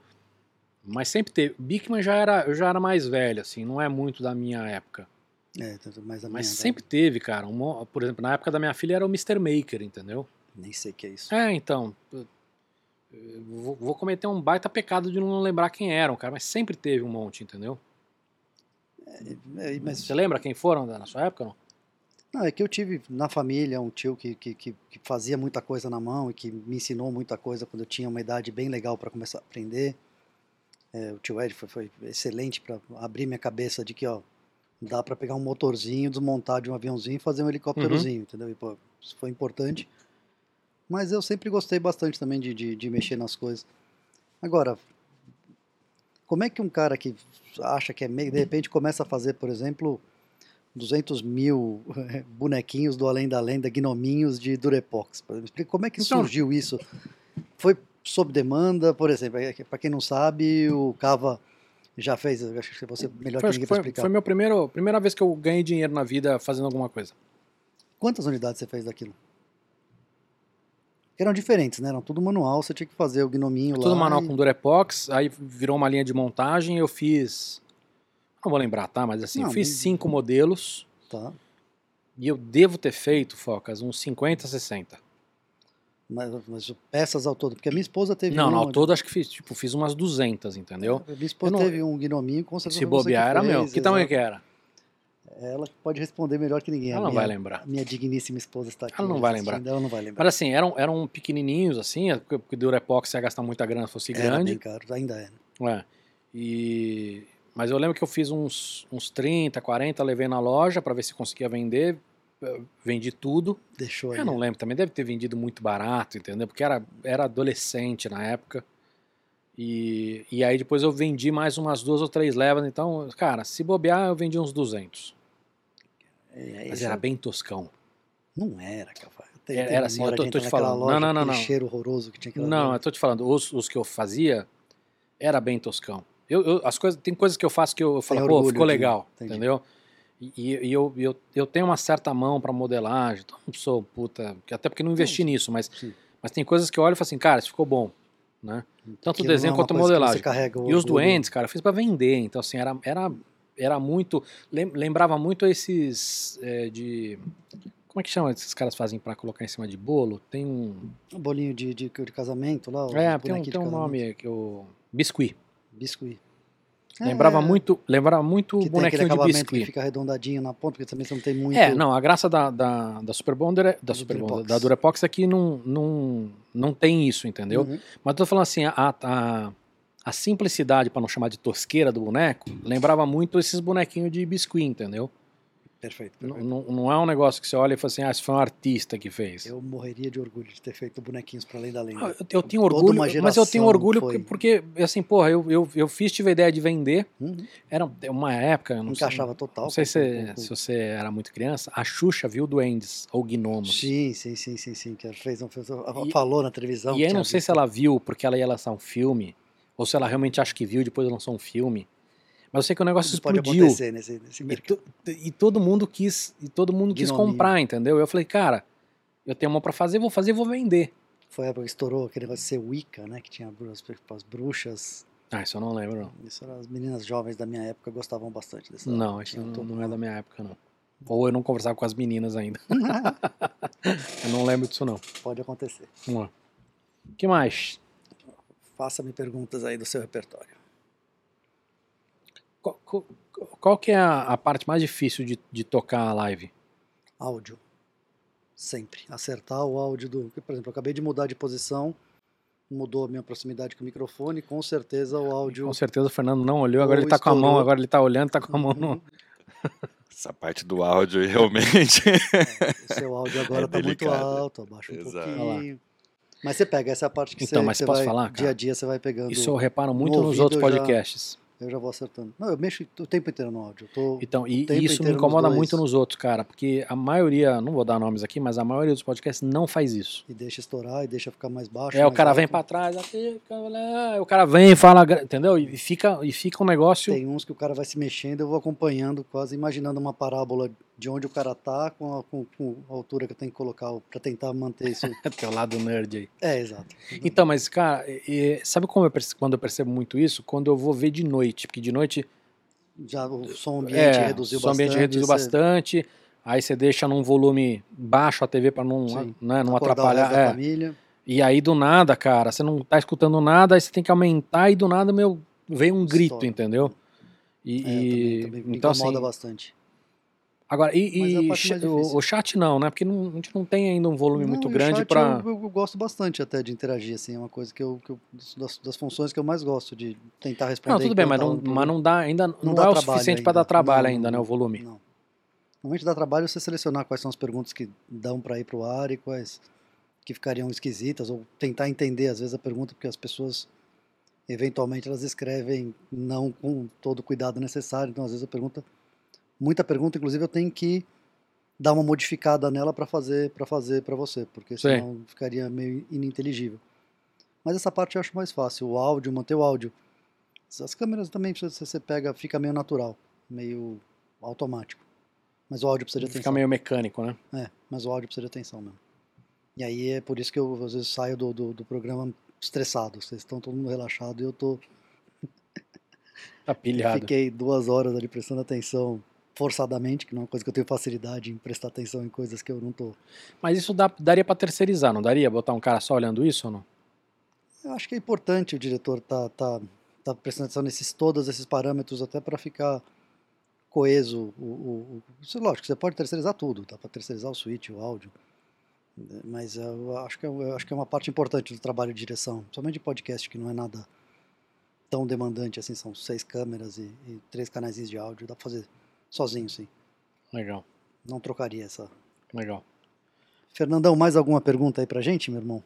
Mas sempre teve. Bigman já era, eu já era mais velho, assim, não é muito da minha época. É, tanto mais a Mas minha, sempre teve, cara. um por exemplo, na época da minha filha era o Mr. Maker, entendeu? Nem sei o que é isso. É, então. Vou, vou cometer um baita pecado de não lembrar quem eram, cara, mas sempre teve um monte, entendeu? É, mas Você lembra quem foram na sua época? Não? Não, é que eu tive na família um tio que, que, que, que fazia muita coisa na mão e que me ensinou muita coisa quando eu tinha uma idade bem legal para começar a aprender. É, o tio Ed foi, foi excelente para abrir minha cabeça de que ó, dá para pegar um motorzinho, desmontar de um aviãozinho e fazer um helicópterozinho, entendeu? E, pô, isso foi importante. Mas eu sempre gostei bastante também de, de, de mexer nas coisas. Agora, como é que um cara que acha que é meio, de repente começa a fazer, por exemplo, 200 mil eh, bonequinhos do Além da Lenda, gnominhos de Durepox. Explica Como é que Então- surgiu isso? Foi sob demanda, por exemplo, para quem não sabe, o Cava já fez, acho que você melhor Foi, que ninguém foi, explicar. foi meu primeiro, primeira vez que eu ganhei dinheiro na vida fazendo alguma coisa. Quantas unidades você fez daquilo? Eram diferentes, né? Eram tudo manual, você tinha que fazer o gnominho lá. Tudo manual e- com Durepox, aí virou uma linha de montagem, eu fiz. Não vou lembrar, tá? Mas assim, Não, eu fiz mas- cinco modelos Tá. e eu devo ter feito, Focas, uns 50, 60. Mas, mas peças ao todo, porque a minha esposa teve Não, uma, não, ao todo acho que fiz, tipo, fiz umas 200, entendeu? A minha esposa não- teve um gnominho, com certeza Se bobear era fez, meu. Que tamanho que era? Ela pode responder melhor que ninguém. Ela não vai lembrar. minha digníssima esposa está aqui. Ela não vai lembrar. Ela não vai lembrar. Mas assim, eram, eram pequenininhos, assim, é porque Durepox ia gastar muita grana se fosse Era grande. bem caro, ainda é. É. E... Mas eu lembro que eu fiz uns, uns 30, 40, levei na loja para ver se conseguia vender. eh, Vendi tudo. Deixou aí. Eu não lembro, também deve ter vendido muito barato, entendeu? Porque era, era adolescente na época. E, e aí depois eu vendi mais umas duas ou três levas. Então, cara, se bobear, eu vendi uns 200. É, Mas esse era é- bem toscão. Não era. Tem, Era- assim, eu tô- tô te falando. Loja, Não, não, não, não. cheiro horroroso que tinha Não, loja. eu tô te falando, os, os que eu fazia era bem toscão. Eu, eu- as coisas, tem coisas que eu faço que eu, eu falo, pô, ficou legal, entendi. entendeu? E, e eu, eu, eu tenho uma certa mão pra modelagem, então não sou puta, até porque não investi nisso, mas, Sim. mas tem coisas que eu olho e falo assim, cara, isso ficou bom, né? Tanto o desenho é quanto a modelagem. E os doentes, cara, eu fiz pra vender, então assim, era, era, era muito, lem- lembrava muito esses é, de... Como é que chama esses caras fazem pra colocar em cima de bolo? Tem um... Um bolinho de, de, de casamento lá. É, tem um, tem um nome que o... Biscuit. Biscuit. Lembrava É, muito, lembrava muito que bonequinho de acabamento que biscuit. fica arredondadinho na ponta, porque também você não tem muito... É, não, a graça da, da, da Super Bonder, é- da Super. Bonder, da Durepox é que não, não, não tem isso, entendeu? Uhum. Mas eu tô falando assim, a, a, a simplicidade, para não chamar de tosqueira do boneco, lembrava muito esses bonequinhos de biscuit, entendeu? Perfeito. perfeito. Não, não é um negócio que você olha e fala assim, ah, isso foi um artista que fez. Eu morreria de orgulho de ter feito bonequinhos para além da lenda. Ah, eu, eu, tenho orgulho, mas eu tenho orgulho foi... porque, assim, porra, eu, eu, eu fiz, tive a ideia de vender. Uhum. Era uma época. Não Encaixava sei, total. Não sei se, se você era muito criança. A Xuxa viu Duendes ou Gnomos. Sim, sim, sim, sim, sim. Que ela fez, e, falou na televisão. E eu não sei visto. se ela viu porque ela ia lançar um filme, ou se ela realmente acha que viu e depois lançou um filme. Mas eu sei que o negócio Isso explodiu. Pode acontecer nesse, nesse mercado. E, to, e, todo mundo quis, e todo mundo quis comprar, entendeu? Eu falei, cara, eu tenho uma para fazer, vou fazer e vou vender. Foi a época que estourou aquele negócio de ser Wicca, né? Que tinha as, as bruxas. Ah, isso eu não lembro, não. Isso as meninas jovens da minha época gostavam bastante dessa. Não, isso não, não é da minha época, não. Ou eu não conversava com as meninas ainda. eu não lembro disso, não. Pode acontecer. Vamos lá. O que mais? Faça-me perguntas aí do seu repertório. Qual, qual, que é a, a, parte mais difícil de, de tocar a live? Áudio. Sempre. Acertar o áudio do. Por exemplo, eu acabei de mudar de posição, mudou a minha proximidade com o microfone, com certeza o áudio. Com certeza o Fernando não olhou, agora ele está com a mão, agora ele está olhando, está com a mão no. Uhum. Essa parte do áudio realmente. É, o seu áudio agora está é muito alto, abaixa um Exato. pouquinho. Mas você pega essa parte que então, você, mas você posso vai, falar, dia a dia você vai pegando. Isso eu reparo muito no nos outros podcasts. Já eu já vou acertando. Não, eu mexo o tempo inteiro no áudio. Então, e, isso me incomoda muito nos outros, cara, porque a maioria, não vou dar nomes aqui, mas a maioria dos podcasts não faz isso. E deixa estourar e deixa ficar mais baixo. É, mais o cara alto. vem para trás, aqui, o cara vem e fala, entendeu? E fica, e fica um negócio. Tem uns que o cara vai se mexendo, eu vou acompanhando, quase imaginando uma parábola de onde o cara tá com a, com, com a altura que eu tenho que colocar para tentar manter isso. Teu lado nerd aí. É, exato. Então, mas, cara, e, sabe como eu percebo, quando eu percebo muito isso? Quando eu vou ver de noite, porque de noite já o som ambiente é, reduziu som ambiente reduziu você... bastante. Aí você deixa num volume baixo a TV para não, né, não atrapalhar. É. família. E aí do nada, cara, você não tá escutando nada, aí você tem que aumentar e do nada meu vem um grito, História. entendeu? E, é, e também, também então assim, bastante. Agora, e, e o, o, chat não, né? Porque não, a gente não tem ainda um volume não, muito grande para. Eu, eu, gosto bastante até de interagir, assim, é uma coisa que eu, que eu das, das, funções que eu mais gosto de tentar responder. Não, tudo bem, mas não, mas não dá ainda não, não dá é o suficiente para dar trabalho ainda, né? O volume. Não. Normalmente dá trabalho você selecionar quais são as perguntas que dão para ir para o ar e quais que ficariam esquisitas ou tentar entender às vezes a pergunta porque as pessoas eventualmente elas escrevem não com todo o cuidado necessário, então às vezes a pergunta muita pergunta, inclusive eu tenho que dar uma modificada nela para fazer para fazer para você, porque senão Sim. ficaria meio ininteligível. Mas essa parte eu acho mais fácil, o áudio, manter o áudio. As câmeras também você pega, fica meio natural, meio automático. Mas o áudio precisa de atenção. Fica meio mecânico, né? É, mas o áudio precisa de atenção mesmo. E aí é por isso que eu às vezes saio do, do, do programa estressado. Vocês estão todo mundo relaxado e eu tô. Tá pilhado. Fiquei duas horas ali prestando atenção forçadamente, que não é uma coisa que eu tenho facilidade em prestar atenção em coisas que eu não tô. Mas isso dá, daria para terceirizar, não daria? Botar um cara só olhando isso ou não? Eu acho que é importante o diretor tá, tá, tá prestando atenção nesses todos esses parâmetros até para ficar coeso. O, o, o, lógico, você pode terceirizar tudo, dá para terceirizar o switch, o áudio. Mas eu acho, que é, acho que é uma parte importante do trabalho de direção, somente de podcast, que não é nada tão demandante assim, são seis câmeras e, e três canais de áudio, dá para fazer sozinho, sim. Legal. Não trocaria essa. Legal. Fernandão, mais alguma pergunta aí pra gente, meu irmão?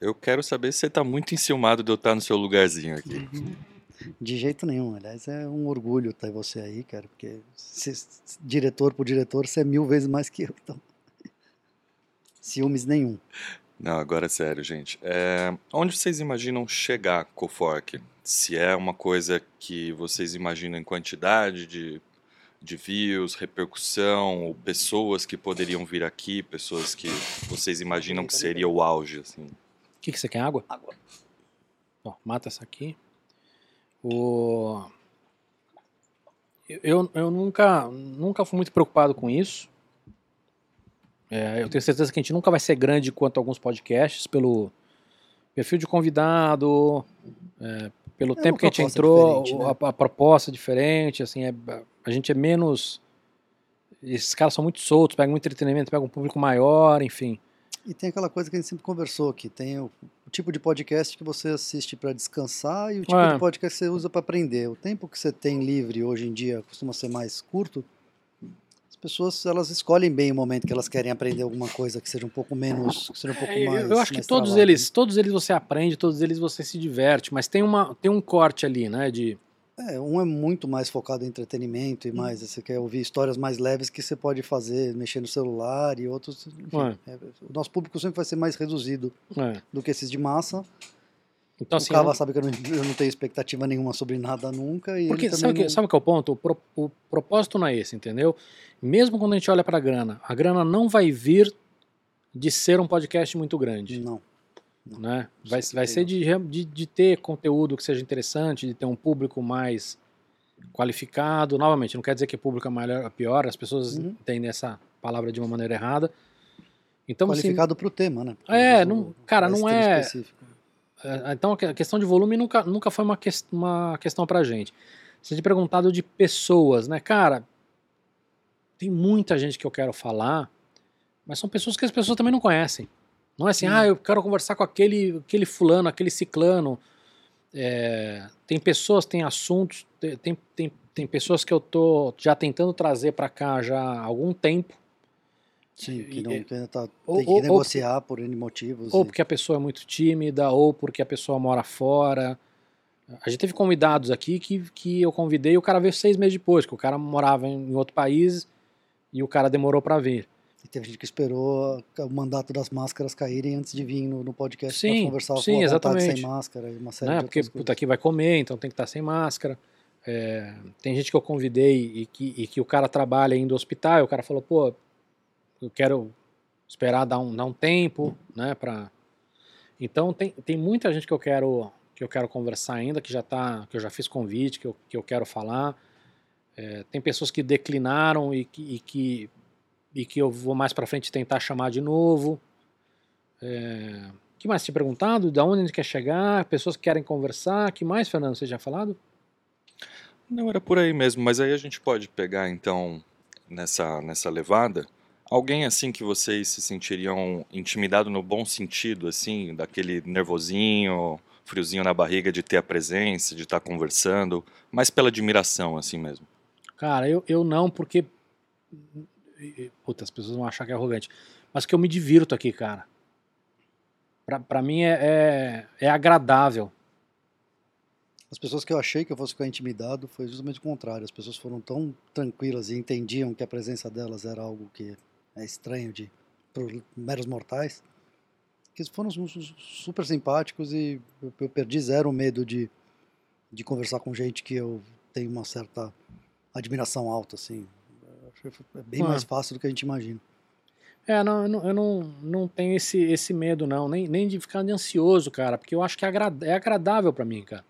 Eu quero saber se você tá muito enciumado de eu estar no seu lugarzinho aqui. De jeito nenhum, aliás, é um orgulho ter você aí, cara, porque se, diretor por diretor, você é mil vezes mais que eu, então. Ciúmes nenhum. Não, agora é sério, gente. É, onde vocês imaginam chegar com o Fork? Se é uma coisa que vocês imaginam em quantidade de de views, repercussão, pessoas que poderiam vir aqui, pessoas que vocês imaginam que seria o auge, assim. O que, que você quer, água? Água. Ó, mata essa aqui. O... Eu, eu nunca, nunca fui muito preocupado com isso. É, eu tenho certeza que a gente nunca vai ser grande quanto alguns podcasts, pelo perfil de convidado, é, pelo é tempo que a gente entrou, né? a, a, proposta diferente, assim, é, a gente é menos. Esses caras são muito soltos, pegam muito entretenimento, pegam um público maior, enfim. E tem aquela coisa que a gente sempre conversou aqui, tem o, o tipo de podcast que você assiste para descansar e o tipo é. de podcast que você usa para aprender. O tempo que você tem livre hoje em dia costuma ser mais curto. As pessoas elas escolhem bem o momento que elas querem aprender alguma coisa que seja um pouco menos, que seja um pouco É, mais. eu, acho que todos travado. eles, todos eles você aprende, todos eles você se diverte, mas tem uma tem um corte ali, né, de É, um é muito mais focado em entretenimento e mais, você quer ouvir histórias mais leves que você pode fazer, mexer no celular e outros. Enfim, Ué. é, o nosso público sempre vai ser mais reduzido é. do que esses de massa. Então o assim, Cava eu- sabe que eu não, eu não tenho expectativa nenhuma sobre nada nunca. E Porque sabe também que, não- sabe que é o ponto? O, pro- o propósito não é esse, entendeu? Mesmo quando a gente olha para a grana, a grana não vai vir de ser um podcast muito grande, Não. Né? Vai, vai ser de, de, de ter conteúdo que seja interessante, de ter um público mais qualificado. Novamente, não quer dizer que público é melhor ou pior, as pessoas Uhum. entendem essa palavra de uma maneira errada. Então, assim, Qualificado para o tema, né? É, Às vezes, não- cara, mais não é- específico. É, Então a que- questão de volume nunca, nunca foi uma, ques- uma questão pra gente. Você tinha perguntado de pessoas, né? Cara, tem muita gente que eu quero falar, mas são pessoas que as pessoas também não conhecem. Não é assim, Hum. ah, eu quero conversar com aquele, aquele fulano, aquele ciclano. É, tem pessoas, tem assuntos, te- tem, tem, tem pessoas que eu tô já tentando trazer pra cá já há algum tempo. Sim, que, não, tá, ou- tem que ou- ou- negociar por N motivos. Ou e- porque a pessoa é muito tímida, ou porque a pessoa mora fora. A gente teve convidados aqui que, que eu convidei e o cara veio seis meses depois, que o cara morava em outro país e o cara demorou pra vir. E teve gente que esperou o mandato das máscaras caírem antes de vir no, no podcast para conversar sim, com exatamente. sem máscara e uma série Né? de Porque puta, aqui vai comer, então tem que estar sem máscara. É, tem gente que eu convidei e que, e que o cara trabalha indo ao hospital, e o cara falou, pô, eu quero esperar dar um, dar um tempo, né, pra... Então tem, tem muita gente que eu quero que eu quero conversar ainda, que já tá, que eu já fiz convite, que eu, que eu quero falar. É, tem pessoas que declinaram e que, e que, e que eu vou mais pra frente tentar chamar de novo. É, que mais tinha perguntado? Da onde a gente quer chegar? Pessoas que querem conversar? que mais, Fernando? Você já falado? Não, era por aí mesmo, mas aí a gente pode pegar então nessa, nessa levada alguém assim que vocês se sentiriam intimidado no bom sentido, assim, daquele nervosinho, friozinho na barriga de ter a presença, de estar conversando, mas pela admiração, assim mesmo. Cara, eu, eu não, porque. Puta, as pessoas vão achar que é arrogante. Mas que eu me divirto aqui, cara. Pra, pra mim é, é, é agradável. As pessoas que eu achei que eu fosse ficar intimidado foi justamente o contrário. As pessoas foram tão tranquilas e entendiam que a presença delas era algo que é estranho de meros mortais, que foram su- su- super simpáticos e eu, eu perdi zero medo de, de conversar com gente que eu tenho uma certa admiração alta, assim. Eu acho que foi- É bem mais fácil do que a gente imagina. É, não, eu não, eu não, não tenho esse, esse medo, não. Nem, nem de ficar ansioso, cara. Porque eu acho que é, agra- é agradável pra mim, cara.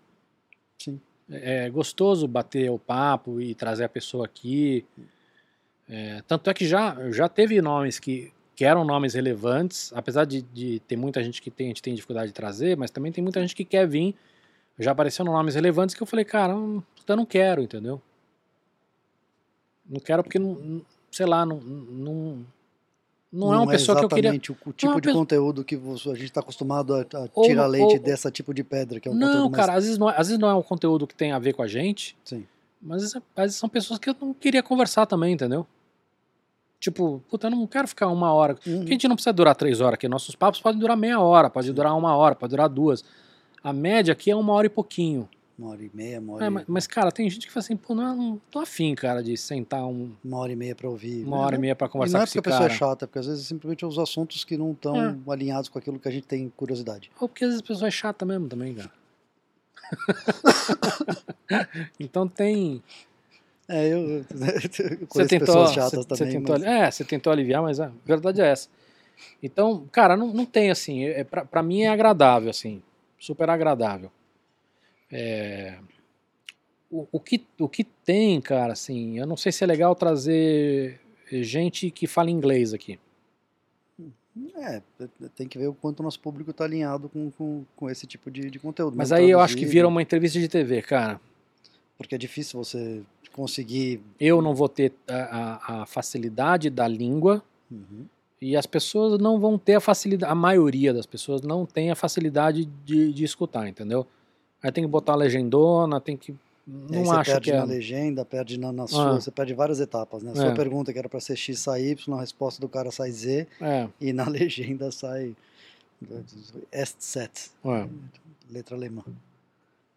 Sim. É é gostoso bater o papo e trazer a pessoa aqui. É, tanto é que já, já teve nomes que, que eram nomes relevantes, apesar de, de ter muita gente que tem, a gente tem dificuldade de trazer, mas também tem muita gente que quer vir. Já apareceram nomes relevantes que eu falei, cara, eu não quero, entendeu? Não quero porque, não, não- sei lá, não, não, não, é uma pessoa que eu queria. exatamente o, o tipo uma de pessoa- conteúdo que a gente está acostumado a, a Ou tirar não- leite ou- dessa tipo de pedra, que é um Não, conteúdo mais... cara, às vezes não, é, às vezes não é um conteúdo que tem a ver com a gente, Sim. mas às vezes, às vezes são pessoas que eu não queria conversar também, entendeu? Tipo, puta, eu não quero ficar uma hora. Uhum. Porque a gente não precisa durar três horas aqui. Nossos papos podem durar meia hora, pode durar uma hora, pode durar duas. A média aqui é uma hora e pouquinho. Uma hora e meia, uma hora, É, e, mas, mas, cara, tem gente que fala assim, pô, não, não tô afim, cara, de sentar um- uma hora e meia para ouvir. uma né? hora e meia pra E conversar não é porque a pessoa cara. é chata, porque às vezes simplesmente os assuntos que não estão É. alinhados com aquilo que a gente tem curiosidade. Ou porque às vezes a pessoa é chata mesmo também, cara. então tem. É, eu, eu Você conheço tentou, pessoas chatas também. tentou, mas- é, você tentou aliviar, mas a verdade é essa. Então, cara, não, não tem assim. É, pra, pra mim é agradável, assim. Super agradável. É, o, o, que, o que tem, cara, assim, eu não sei se é legal trazer gente que fala inglês aqui. É, tem que ver o quanto o nosso público está alinhado com, com, com esse tipo de, de conteúdo. Mas não aí eu acho que vira uma entrevista de TV, cara. Porque é difícil você conseguir. Eu não vou ter a, a- a facilidade da língua Uhum. e as pessoas não vão ter a facilidade, a maioria das pessoas não tem a facilidade de, de escutar, entendeu? Aí tem que botar a legendona, tem que não você acho perde que é. na legenda, perde na, na sua, Ah. você perde várias etapas, né? A sua É. pergunta que era para ser X sai Y, a resposta do cara sai Z É, e na legenda sai est set, é. letra alemã.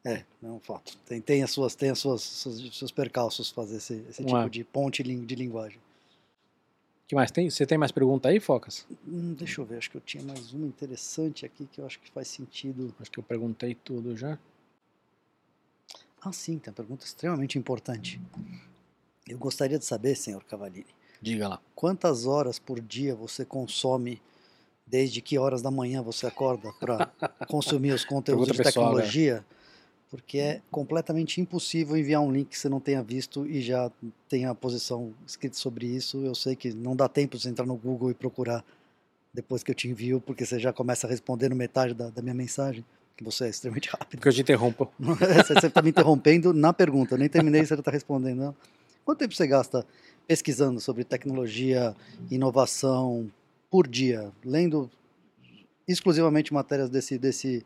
É, é um fato. Tem, tem as suas, tem as suas, seus, seus percalços fazer esse, esse tipo Ué. de ponte de linguagem. que mais tem? Você tem mais pergunta aí, Focas? Hum, deixa eu ver, acho que eu tinha mais uma interessante aqui que eu acho que faz sentido. Acho que eu perguntei tudo já. Ah, sim, tem uma pergunta extremamente importante. Eu gostaria de saber, senhor Cavalini, Diga lá. quantas horas por dia você consome, desde que horas da manhã você acorda para consumir os conteúdos de pessoal, né? tecnologia? Porque é completamente impossível enviar um link que você não tenha visto e já tenha a posição escrita sobre isso. Eu sei que não dá tempo de você entrar no Google e procurar depois que eu te envio, porque você já começa a responder no metade da, da minha mensagem, você é extremamente rápido. Porque eu te interrompo. você está me interrompendo na pergunta, eu nem terminei, você já está respondendo. Não. Quanto tempo você gasta pesquisando sobre tecnologia, inovação por dia, lendo exclusivamente matérias desse desse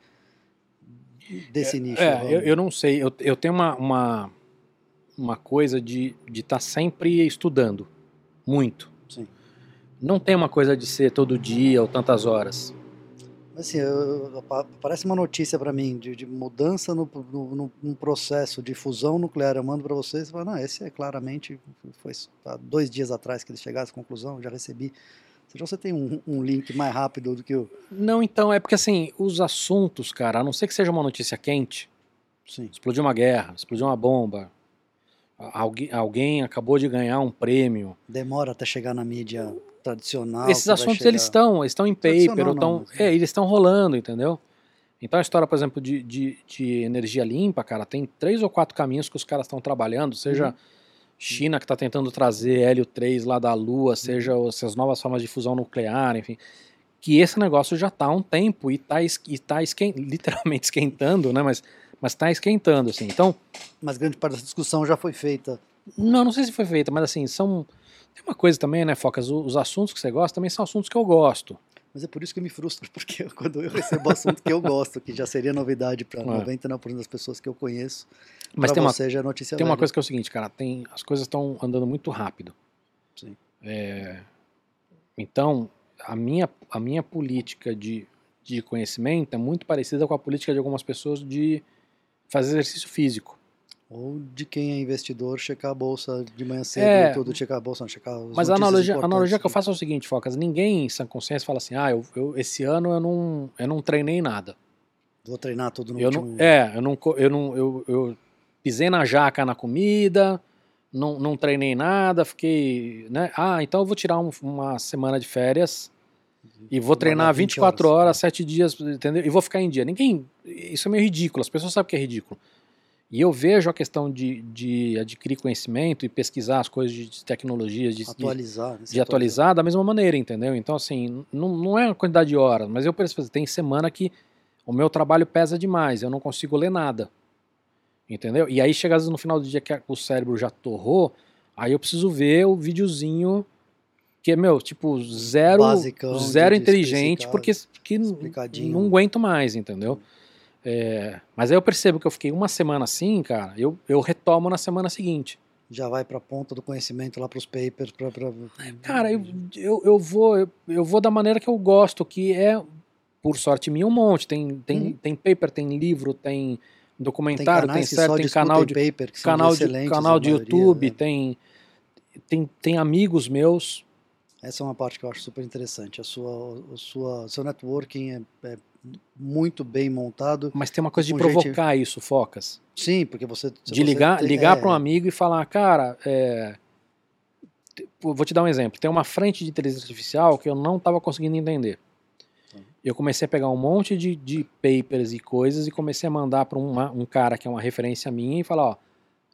desse nicho? É, eu, eu não sei. Eu, eu tenho uma, uma, uma coisa de estar sempre estudando. Muito. Sim. Não tem uma coisa de ser todo dia ou tantas horas. Assim, eu- eu- pa- parece uma notícia para mim de, de mudança no, no, no- num processo de fusão nuclear. Eu mando para vocês e falo, não, esse é claramente, foi há dois dias atrás que eles chegaram a essa conclusão, já recebi. Se você tem um, um link mais rápido do que o. Não, então, é porque assim, os assuntos, cara, a não ser que seja uma notícia quente, Sim. explodiu uma guerra, explodiu uma bomba, alguém, alguém acabou de ganhar um prêmio. Demora até chegar na mídia tradicional. Esses assuntos eles estão, eles estão em paper, ou não, mas- é, eles estão rolando, entendeu? Então a história, por exemplo, de, de, de energia limpa, cara, tem três ou quatro caminhos que os caras estão trabalhando, seja Uhum. China que está tentando trazer hélio 3 lá da Lua, seja Uhum. essas novas formas de fusão nuclear, enfim. Que esse negócio já está há um tempo e está e tá esquen- literalmente esquentando, né? Mas mas está esquentando, assim. Então, Mas grande parte dessa discussão já foi feita. não, não sei se foi feita, mas assim, são. Tem uma coisa também, né, Focas? Os assuntos que você gosta também são assuntos que eu gosto. Mas é por isso que eu me frustro, porque quando eu recebo assunto que eu gosto, que já seria novidade para É. 99% das pessoas que eu conheço, Mas tem uma, já é notícia tem uma velha. coisa que é o seguinte, cara, tem, as coisas estão andando muito rápido. Sim. É, então, a minha, a minha política de, de conhecimento é muito parecida com a política de algumas pessoas de fazer exercício físico. Ou de quem é investidor, checar a bolsa de manhã cedo, É. tudo, checar a bolsa, não, checar as Mas a analogia, a analogia que eu faço é o seguinte, Focas, ninguém em sã consciência fala assim, ah, eu, eu- esse ano eu não, eu não treinei nada. Vou treinar tudo no Eu último... não, é, eu não, eu não, eu, eu pisei na jaca na comida, não, não treinei nada, fiquei, né? Ah, então eu vou tirar um- uma semana de férias e vou treinar Malhar 20 24 horas. horas, 7 dias, entendeu? E vou ficar em dia. Ninguém, isso é meio ridículo. As pessoas sabem que é ridículo. E eu vejo a questão de, de adquirir conhecimento e pesquisar as coisas de tecnologias, de, de, atualizar. né, se de atualizar da mesma maneira, entendeu? Então, assim, não, não é a quantidade de horas, mas eu percebo, tem semana que o meu trabalho pesa demais, eu não consigo ler nada, entendeu? E aí chega às vezes no final do dia que o cérebro já torrou, aí eu preciso ver o videozinho que é, meu, tipo, zero, Basicão, de- zero de inteligente, porque que não aguento mais, entendeu? É, mas aí eu percebo que eu fiquei uma semana assim, cara, eu, eu retomo na semana seguinte. Já vai para a ponta do conhecimento lá para os papers. Pra, pra... Cara, eu, eu, eu vou eu, eu vou da maneira que eu gosto, que é, por sorte minha, um monte. Tem, tem, Uhum. tem paper, tem livro, tem Tem documentário, tem, série, só tem canal de, paper, canal de, canal de maioria, YouTube, né? tem, tem, tem amigos meus. Essa é uma parte que eu acho super interessante. A sua, a sua, seu networking é, é muito bem montado. Mas tem uma coisa de Com gente- provocar isso, Focas. Sim, porque você. De ligar, tem- ligar é, para um amigo e falar, cara, é, vou te dar um exemplo. Tem uma frente de inteligência artificial que eu não estava conseguindo entender. Tá. Eu comecei a pegar um monte de, de papers e coisas e comecei a mandar para um cara que é uma referência minha e falar, ó,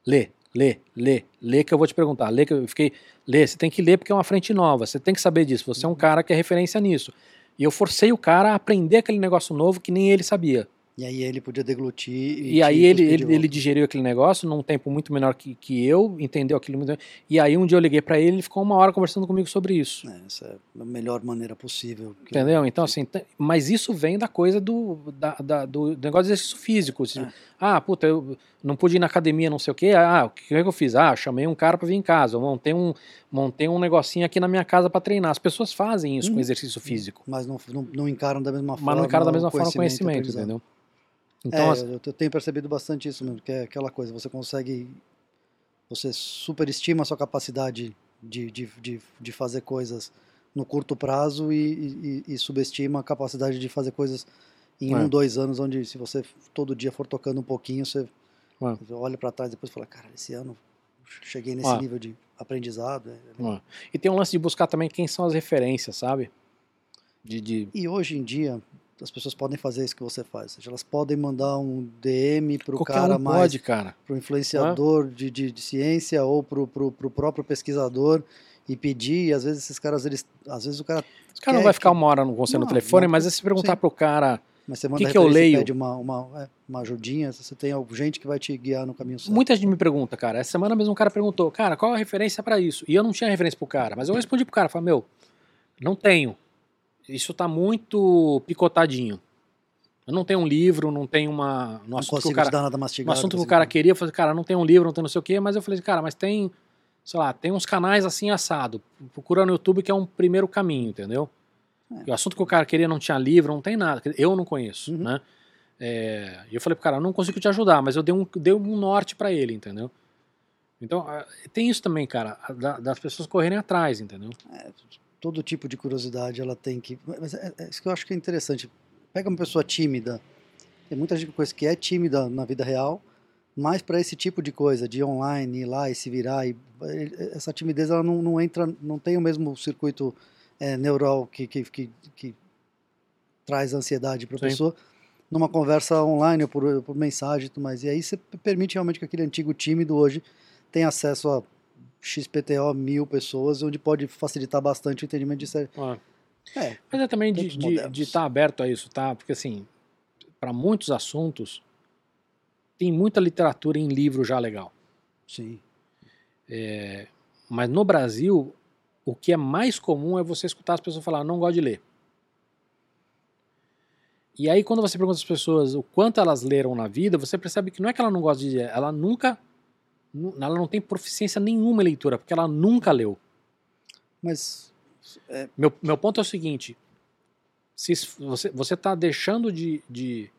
lê, lê, lê, lê que eu vou te perguntar. Lê que eu fiquei, lê, você tem que ler porque é uma frente nova, você tem que saber disso, você é Uhum. um cara que é referência nisso. E eu forcei o cara a aprender aquele negócio novo que nem ele sabia. E aí ele podia deglutir. E, te aí ele, ele, ele digeriu aquele negócio num tempo muito menor que, que eu, entendeu aquilo muito. E aí um dia eu liguei pra ele, ele ficou uma hora conversando comigo sobre isso. É, essa é a melhor maneira possível. Entendeu? Então, assim, mas isso vem da coisa do, da, da- do negócio de exercício físico. Tipo, É. Ah, puta, eu, não pude ir na academia, não sei o quê. Ah, o que, é que eu fiz? Ah, chamei um cara para vir em casa. Eu montei um, montei um negocinho aqui na minha casa para treinar. As pessoas fazem isso hum. com exercício físico. Mas não, não, não, encaram da mesma forma. Mas não encaram da mesma forma o conhecimento, entendeu? Então, é, eu tenho percebido bastante isso mesmo, que é aquela coisa, você consegue, você superestima a sua capacidade de, de, de, de fazer coisas no curto prazo e, e, e, subestima a capacidade de fazer coisas em é. um, dois anos, onde se você todo dia for tocando um pouquinho, você é. olha para trás e depois fala, cara, esse ano cheguei nesse nível de aprendizado. É, é e tem um lance de buscar também quem são as referências, sabe? De, de... E hoje em dia, as pessoas podem fazer isso que você faz. Seja, elas podem mandar um DM para o cara um mais. Para o influenciador de, de, de, ciência ou para o próprio pesquisador e pedir. E às vezes esses caras, eles, às vezes o cara. Os caras não vai ficar uma hora com você não, no telefone, não, mas é se perguntar para o cara. Mas você manda que, que eu leio? Pede uma, uma, é, uma ajudinha, você tem gente que vai te guiar no caminho certo. Muita gente me pergunta, cara. Essa semana mesmo um cara perguntou, cara, qual a referência para isso? E eu não tinha referência pro cara, mas eu respondi pro cara, falei, meu, não tenho. Isso tá muito picotadinho. Eu não tenho um livro, não tenho uma. No não assunto que o cara, nada mastigado, no assunto que o cara queria, eu falei, cara, não tem um livro, não tem não sei o quê, mas eu falei, cara, mas tem, sei lá, tem uns canais assim assado. Procura no YouTube que é um primeiro caminho, entendeu? É. O assunto que o cara queria não tinha livro, não tem nada. Eu não conheço, uhum. né? É, eu falei pro cara, não consigo te ajudar, mas eu dei um, dei um norte para ele, entendeu? Então, tem isso também, cara, das pessoas correrem atrás, entendeu? É, todo tipo de curiosidade ela tem que. Mas é, é, isso que eu acho que é interessante pega uma pessoa tímida, tem muita gente que que é tímida na vida real, mas para esse tipo de coisa, de online, ir lá e se virar, e, essa timidez ela não, não entra, não tem o mesmo circuito é, neural que, que, que, que traz ansiedade para a pessoa numa conversa online ou por, por mensagem e tudo mais. E aí você permite realmente que aquele antigo tímido hoje tenha acesso a XPTO mil pessoas, onde pode facilitar bastante o entendimento de série. Ah. É, Mas é também de estar de, tá aberto a isso, tá? Porque assim, para muitos assuntos, tem muita literatura em livro já legal. Sim. É, mas no Brasil, o que é mais comum é você escutar as pessoas falar, não gosto de ler. E aí, quando você pergunta às pessoas o quanto elas leram na vida, você percebe que não é que ela não gosta de ler, ela nunca. Ela não tem proficiência nenhuma em leitura, porque ela nunca leu. Mas é, meu, meu ponto é o seguinte: se você está deixando de. de,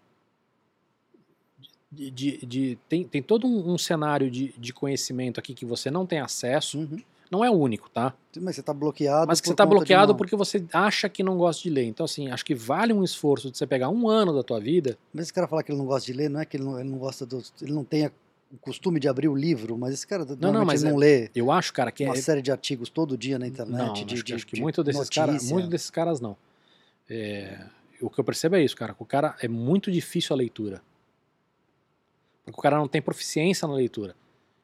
de, de, de tem, tem todo um, um, cenário de, de conhecimento aqui que você não tem acesso. Uhum. Não é o único, tá? Mas você está bloqueado. Mas que você está bloqueado uma... porque você acha que não gosta de ler. Então, assim, acho que vale um esforço de você pegar um ano da tua vida. Mas esse cara falar que ele não gosta de ler, não é que ele não, ele não gosta do. Ele não tem o costume de abrir o livro, mas esse cara não, não, mas não é, lê. Eu acho, cara, que uma é... série de artigos todo dia na internet. Não, de, acho, de, acho que de muito desses caras, muito desses caras não. É, o que eu percebo é isso, cara. O cara é muito difícil a leitura, porque o cara não tem proficiência na leitura.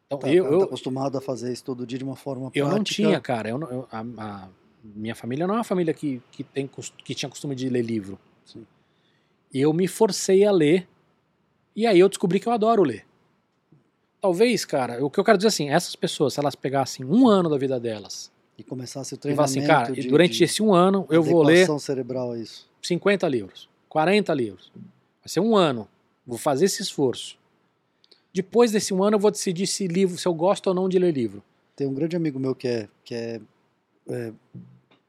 Então, tá, eu, eu tá acostumado a fazer isso todo dia de uma forma eu prática. Eu não tinha, cara. Eu, eu a, a, minha família não é uma família que, que, tem, que tinha costume de ler livro. Sim. E eu me forcei a ler. E aí eu descobri que eu adoro ler. Talvez, cara, o que eu quero dizer assim, essas pessoas, se elas pegassem um ano da vida delas e começasse o treinamento. E assim, cara, de, durante de esse um ano eu vou ler. cerebral a isso. 50 livros, 40 livros. Vai ser um ano. Vou fazer esse esforço. Depois desse um ano eu vou decidir se livro, se eu gosto ou não de ler livro. Tem um grande amigo meu que é, que é, é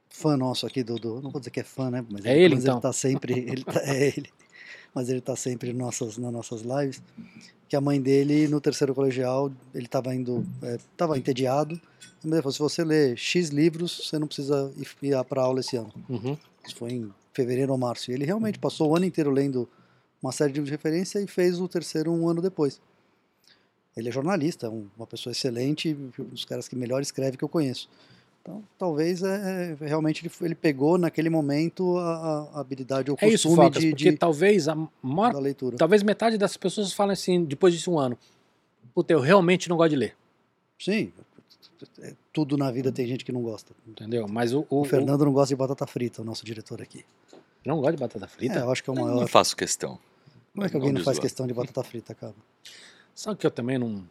fã nosso aqui do, do, Não vou dizer que é fã, né? Mas é ele, ele então. Ele tá sempre. Ele tá, é ele. Mas ele tá sempre nossas, nas nossas lives que a mãe dele, no terceiro colegial, ele estava indo, estava é, entediado. E falou, se você ler X livros, você não precisa ir para aula esse ano. Uhum. Isso foi em fevereiro ou março. E ele realmente passou o ano inteiro lendo uma série de livros de referência e fez o terceiro um ano depois. Ele é jornalista, uma pessoa excelente, um dos caras que melhor escreve que eu conheço. Então, talvez é, é, realmente ele, ele, pegou naquele momento a, a habilidade, o costume é isso, Focas, de, porque de, talvez a maior, da leitura. Talvez metade das pessoas falem assim, depois de um ano, puta, eu realmente não gosto de ler. Sim, é, tudo na vida tem gente que não gosta. Entendeu? Mas o, o, o Fernando o... não gosta de batata frita, o nosso diretor aqui. Não gosta de batata frita? É, eu acho que é o maior. Eu não faço questão. Como é que alguém não, não faz questão de batata frita, cara? Sabe que eu também não.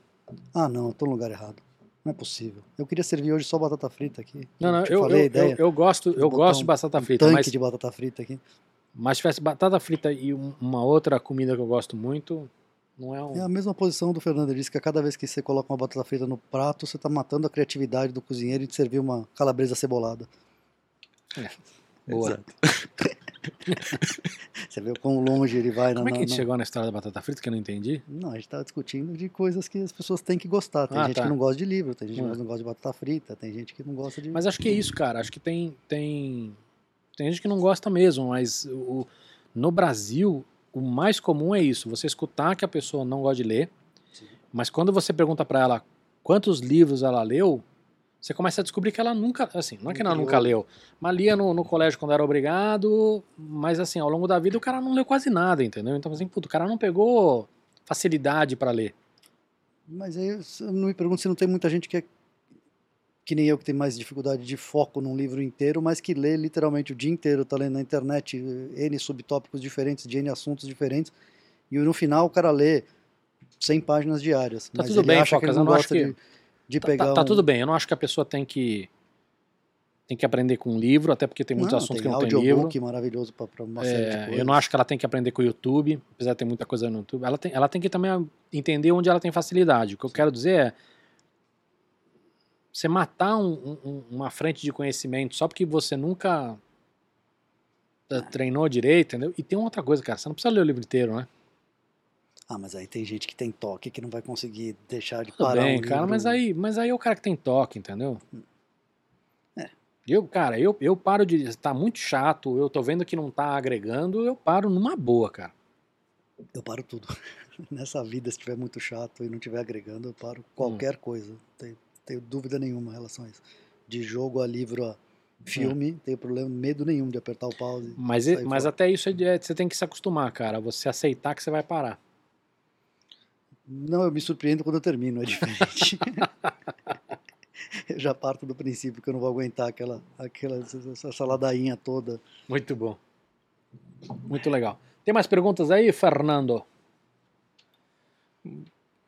Ah, não, eu tô no lugar errado. Não é possível. Eu queria servir hoje só batata frita aqui. Não, não, eu, eu, eu, eu, gosto, eu gosto de batata frita. Um tanque mas, de batata frita aqui. Mas se tivesse batata frita e uma outra comida que eu gosto muito, Não é, um... é a mesma posição do Fernando. Ele disse que a cada vez que você coloca uma batata frita no prato, você está matando a criatividade do cozinheiro de servir uma calabresa cebolada. É. Boa. Você vê o quão longe ele vai. Como na, é que a gente na... chegou na história da batata frita que eu não entendi? Não, a gente estava discutindo de coisas que as pessoas têm que gostar. Tem Ah, gente tá. que não gosta de livro, tem gente Hum. que não gosta de batata frita, tem gente que não gosta de... Mas acho que é isso, cara. Acho que tem tem tem gente que não gosta mesmo, mas o, no Brasil o mais comum é isso. Você escutar que a pessoa não gosta de ler, Sim. mas quando você pergunta pra ela quantos livros ela leu, você começa a descobrir que ela nunca, assim, não é que ela Nunca leu. mas lia no, no colégio quando era obrigado, mas assim, ao longo da vida o cara não leu quase nada, entendeu? Então assim, puto, o cara não pegou facilidade pra ler. Mas aí eu não me pergunto se não tem muita gente que é que nem eu que tem mais dificuldade de foco num livro inteiro, mas que lê literalmente o dia inteiro, tá lendo na internet N subtópicos diferentes, de N assuntos diferentes, e no final o cara lê 100 páginas diárias. Tá mas tudo ele bem, Focas, eu não acho gosta que- de, de Tá- pegar tá, tá um- tudo bem, eu não acho que a pessoa tem que tem que aprender com um livro, até porque tem muitos Não, assuntos tem que não tem livro. audiobook maravilhoso para uma série de É, coisas. eu não acho que ela tem que aprender com o YouTube, apesar de ter muita coisa no YouTube. Ela tem, ela tem que também entender onde ela tem facilidade. O que eu quero dizer é você matar um- um- uma frente de conhecimento só porque você nunca eh, treinou direito, entendeu? E tem outra coisa, cara, você não precisa ler o livro inteiro, né? Ah, mas aí tem gente que tem toque que não vai conseguir deixar de Tudo parar bem, um cara, livro. mas aí, mas aí é o cara que tem toque, entendeu? É. Eu, cara, eu, eu paro de. Tá muito chato, eu tô vendo que não tá agregando, eu paro numa boa, cara. Eu paro tudo. Nessa vida, se estiver muito chato e não estiver agregando, eu paro qualquer Hum. coisa. Tenho, tenho dúvida nenhuma em relação a isso. De jogo a livro a filme, Hum. tenho problema, medo nenhum de apertar o pause. Mas, sair mas fora. até isso é, é- você tem que se acostumar, cara. Você aceitar que você vai parar. Não, eu me surpreendo quando eu termino, é diferente. eu já parto do princípio que eu não vou aguentar aquela, aquela essa essa ladainha toda. Muito bom. Muito legal. Tem mais perguntas aí, Fernando?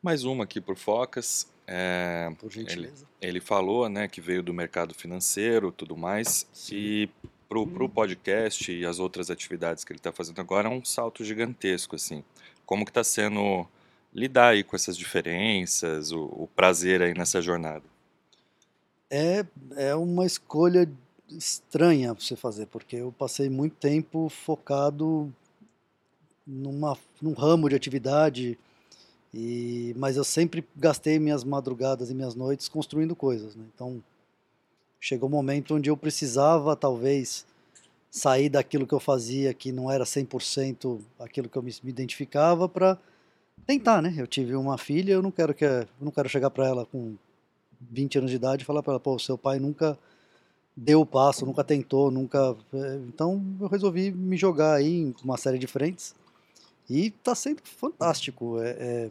Mais uma aqui por Focas. É, Por gentileza. ele falou, né, que veio do mercado financeiro, tudo mais, e pro, pro podcast e as outras atividades que ele está fazendo agora é um salto gigantesco, assim. Como que está sendo lidar aí com essas diferenças, o, o prazer aí nessa jornada? É, é uma escolha estranha você fazer, porque eu passei muito tempo focado numa, num ramo de atividade, e, mas eu sempre gastei minhas madrugadas e minhas noites construindo coisas. né? Então, chegou um momento onde eu precisava, talvez, sair daquilo que eu fazia, que não era 100% aquilo que eu me, me identificava, para tentar, né? Eu tive uma filha, eu não quero que eu não quero chegar para ela com 20 anos de idade e falar para ela, pô, seu pai nunca deu o passo, nunca tentou, nunca. eh, Então eu resolvi me jogar aí em uma série de frentes e tá sendo fantástico. É, é-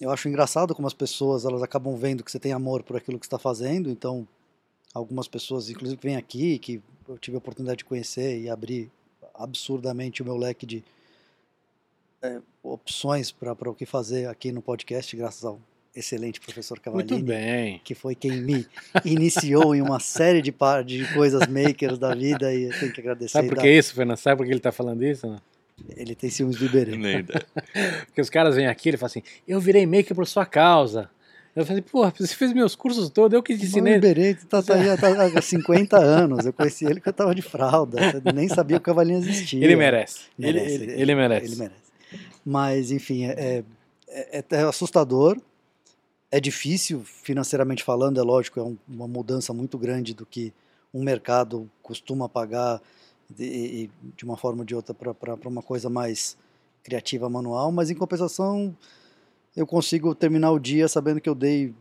Eu acho engraçado como as pessoas elas acabam vendo que você tem amor por aquilo que está fazendo. Então algumas pessoas, inclusive que vêm aqui, que eu tive a oportunidade de conhecer e abrir absurdamente o meu leque de eh, opções para o que fazer aqui no podcast, graças ao excelente professor bem. que foi quem me iniciou em uma série de, par- de coisas makers da vida e eu tenho que agradecer. Sabe por dar- que isso, Fernando? Sabe por que ele tá falando isso? né? Ele tem ciúmes do Iberê. Porque os caras vêm aqui e ele fala assim: Eu virei maker por sua causa. Eu falei, porra, você fez meus cursos todos, eu que te O ensinei. Iberê tá, tá, aí há- tá há 50 anos. Eu conheci ele que eu tava de fralda. Eu nem sabia que o cavalinho existia. Ele merece. Ele, Merece, ele, ele merece. Ele merece. Mas, enfim, é, é, é- é assustador. É difícil, financeiramente falando, é lógico, é um- uma mudança muito grande do que um mercado costuma pagar de, de uma forma ou de outra para uma coisa mais criativa, manual, mas em compensação eu consigo terminar o dia sabendo que eu dei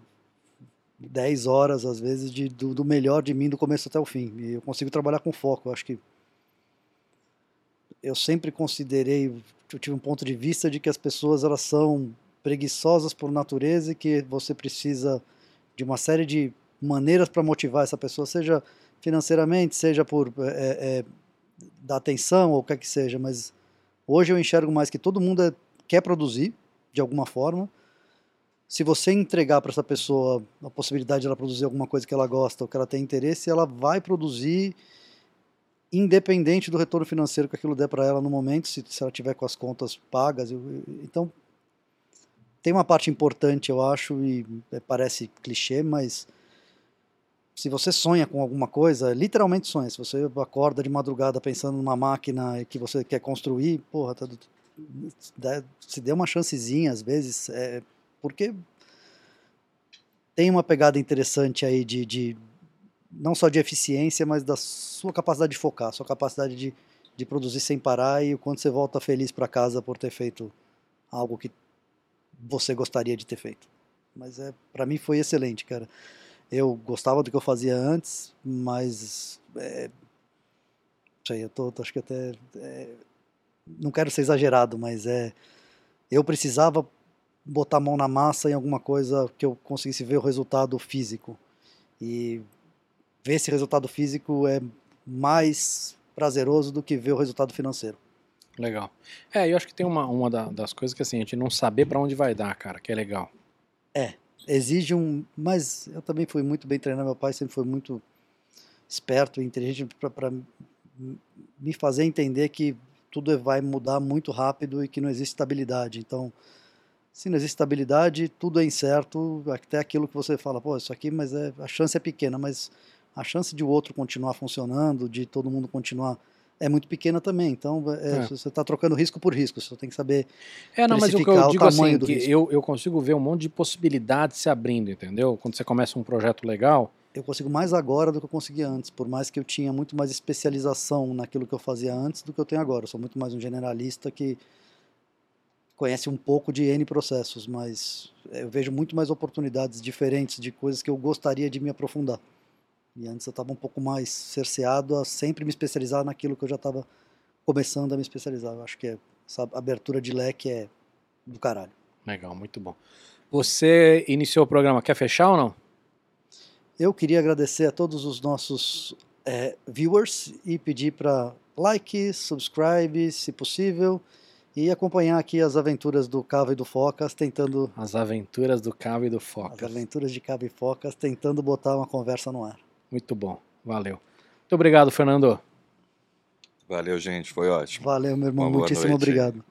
10 horas, às vezes, de, do, do melhor de mim do começo até o fim. E eu consigo trabalhar com foco. Eu acho que eu sempre considerei, eu tive um ponto de vista de que as pessoas elas são preguiçosas por natureza e que você precisa de uma série de maneiras para motivar essa pessoa, seja financeiramente, seja por é, é, dar atenção ou o que quer que seja, mas hoje eu enxergo mais que todo mundo é- quer produzir de alguma forma. Se você entregar para essa pessoa a possibilidade de ela produzir alguma coisa que ela gosta ou que ela tem interesse, ela vai produzir independente do retorno financeiro que aquilo der para ela no momento, se, se ela tiver com as contas pagas. Eu, eu, então, tem uma parte importante, eu acho, e é, parece clichê, mas se você sonha com alguma coisa, literalmente sonha, se você acorda de madrugada pensando numa máquina que você quer construir, porra, tá, se dê uma chancezinha às vezes, é, porque tem uma pegada interessante aí de, de não só de eficiência, mas da sua capacidade de focar, sua capacidade de, de produzir sem parar e o quanto você volta feliz para casa por ter feito algo que você gostaria de ter feito. Mas é, para mim foi excelente, cara. Eu gostava do que eu fazia antes, mas é, sei, eu tô, acho que até é, não quero ser exagerado, mas é eu precisava botar a mão na massa em alguma coisa que eu conseguisse ver o resultado físico. E ver esse resultado físico é mais prazeroso do que ver o resultado financeiro. Legal. É, eu acho que tem uma, uma das coisas que assim, a gente não saber para onde vai dar, cara, que é legal. É, exige um. Mas eu também fui muito bem treinado, meu pai sempre foi muito esperto e inteligente para me fazer entender que tudo vai mudar muito rápido e que não existe estabilidade. Então, se não existe estabilidade, tudo é incerto, até aquilo que você fala, pô, isso aqui, mas é, a chance é pequena, mas a chance de o outro continuar funcionando, de todo mundo continuar é muito pequena também. Então, é, é. você está trocando risco por risco, você tem que saber. É, não, mas o que eu digo assim, que eu, eu consigo ver um monte de possibilidades se abrindo, entendeu? Quando você começa um projeto legal. Eu consigo mais agora do que eu conseguia antes, por mais que eu tinha muito mais especialização naquilo que eu fazia antes do que eu tenho agora. Eu sou muito mais um generalista que conhece um pouco de N processos, mas eu vejo muito mais oportunidades diferentes de coisas que eu gostaria de me aprofundar. E antes eu estava um pouco mais cerceado a sempre me especializar naquilo que eu já estava começando a me especializar. Eu acho que é, essa abertura de leque é do caralho. Legal, muito bom. Você iniciou o programa, quer fechar ou não? Eu queria agradecer a todos os nossos é, viewers e pedir para like, subscribe, se possível, e acompanhar aqui as aventuras do Cava e do Focas, tentando... As aventuras do Cava e do Focas. As aventuras de Cava e Focas, tentando botar uma conversa no ar. Muito bom. Valeu. Muito obrigado, Fernando. Valeu, gente. Foi ótimo. Valeu, meu irmão. Muitíssimo noite. obrigado.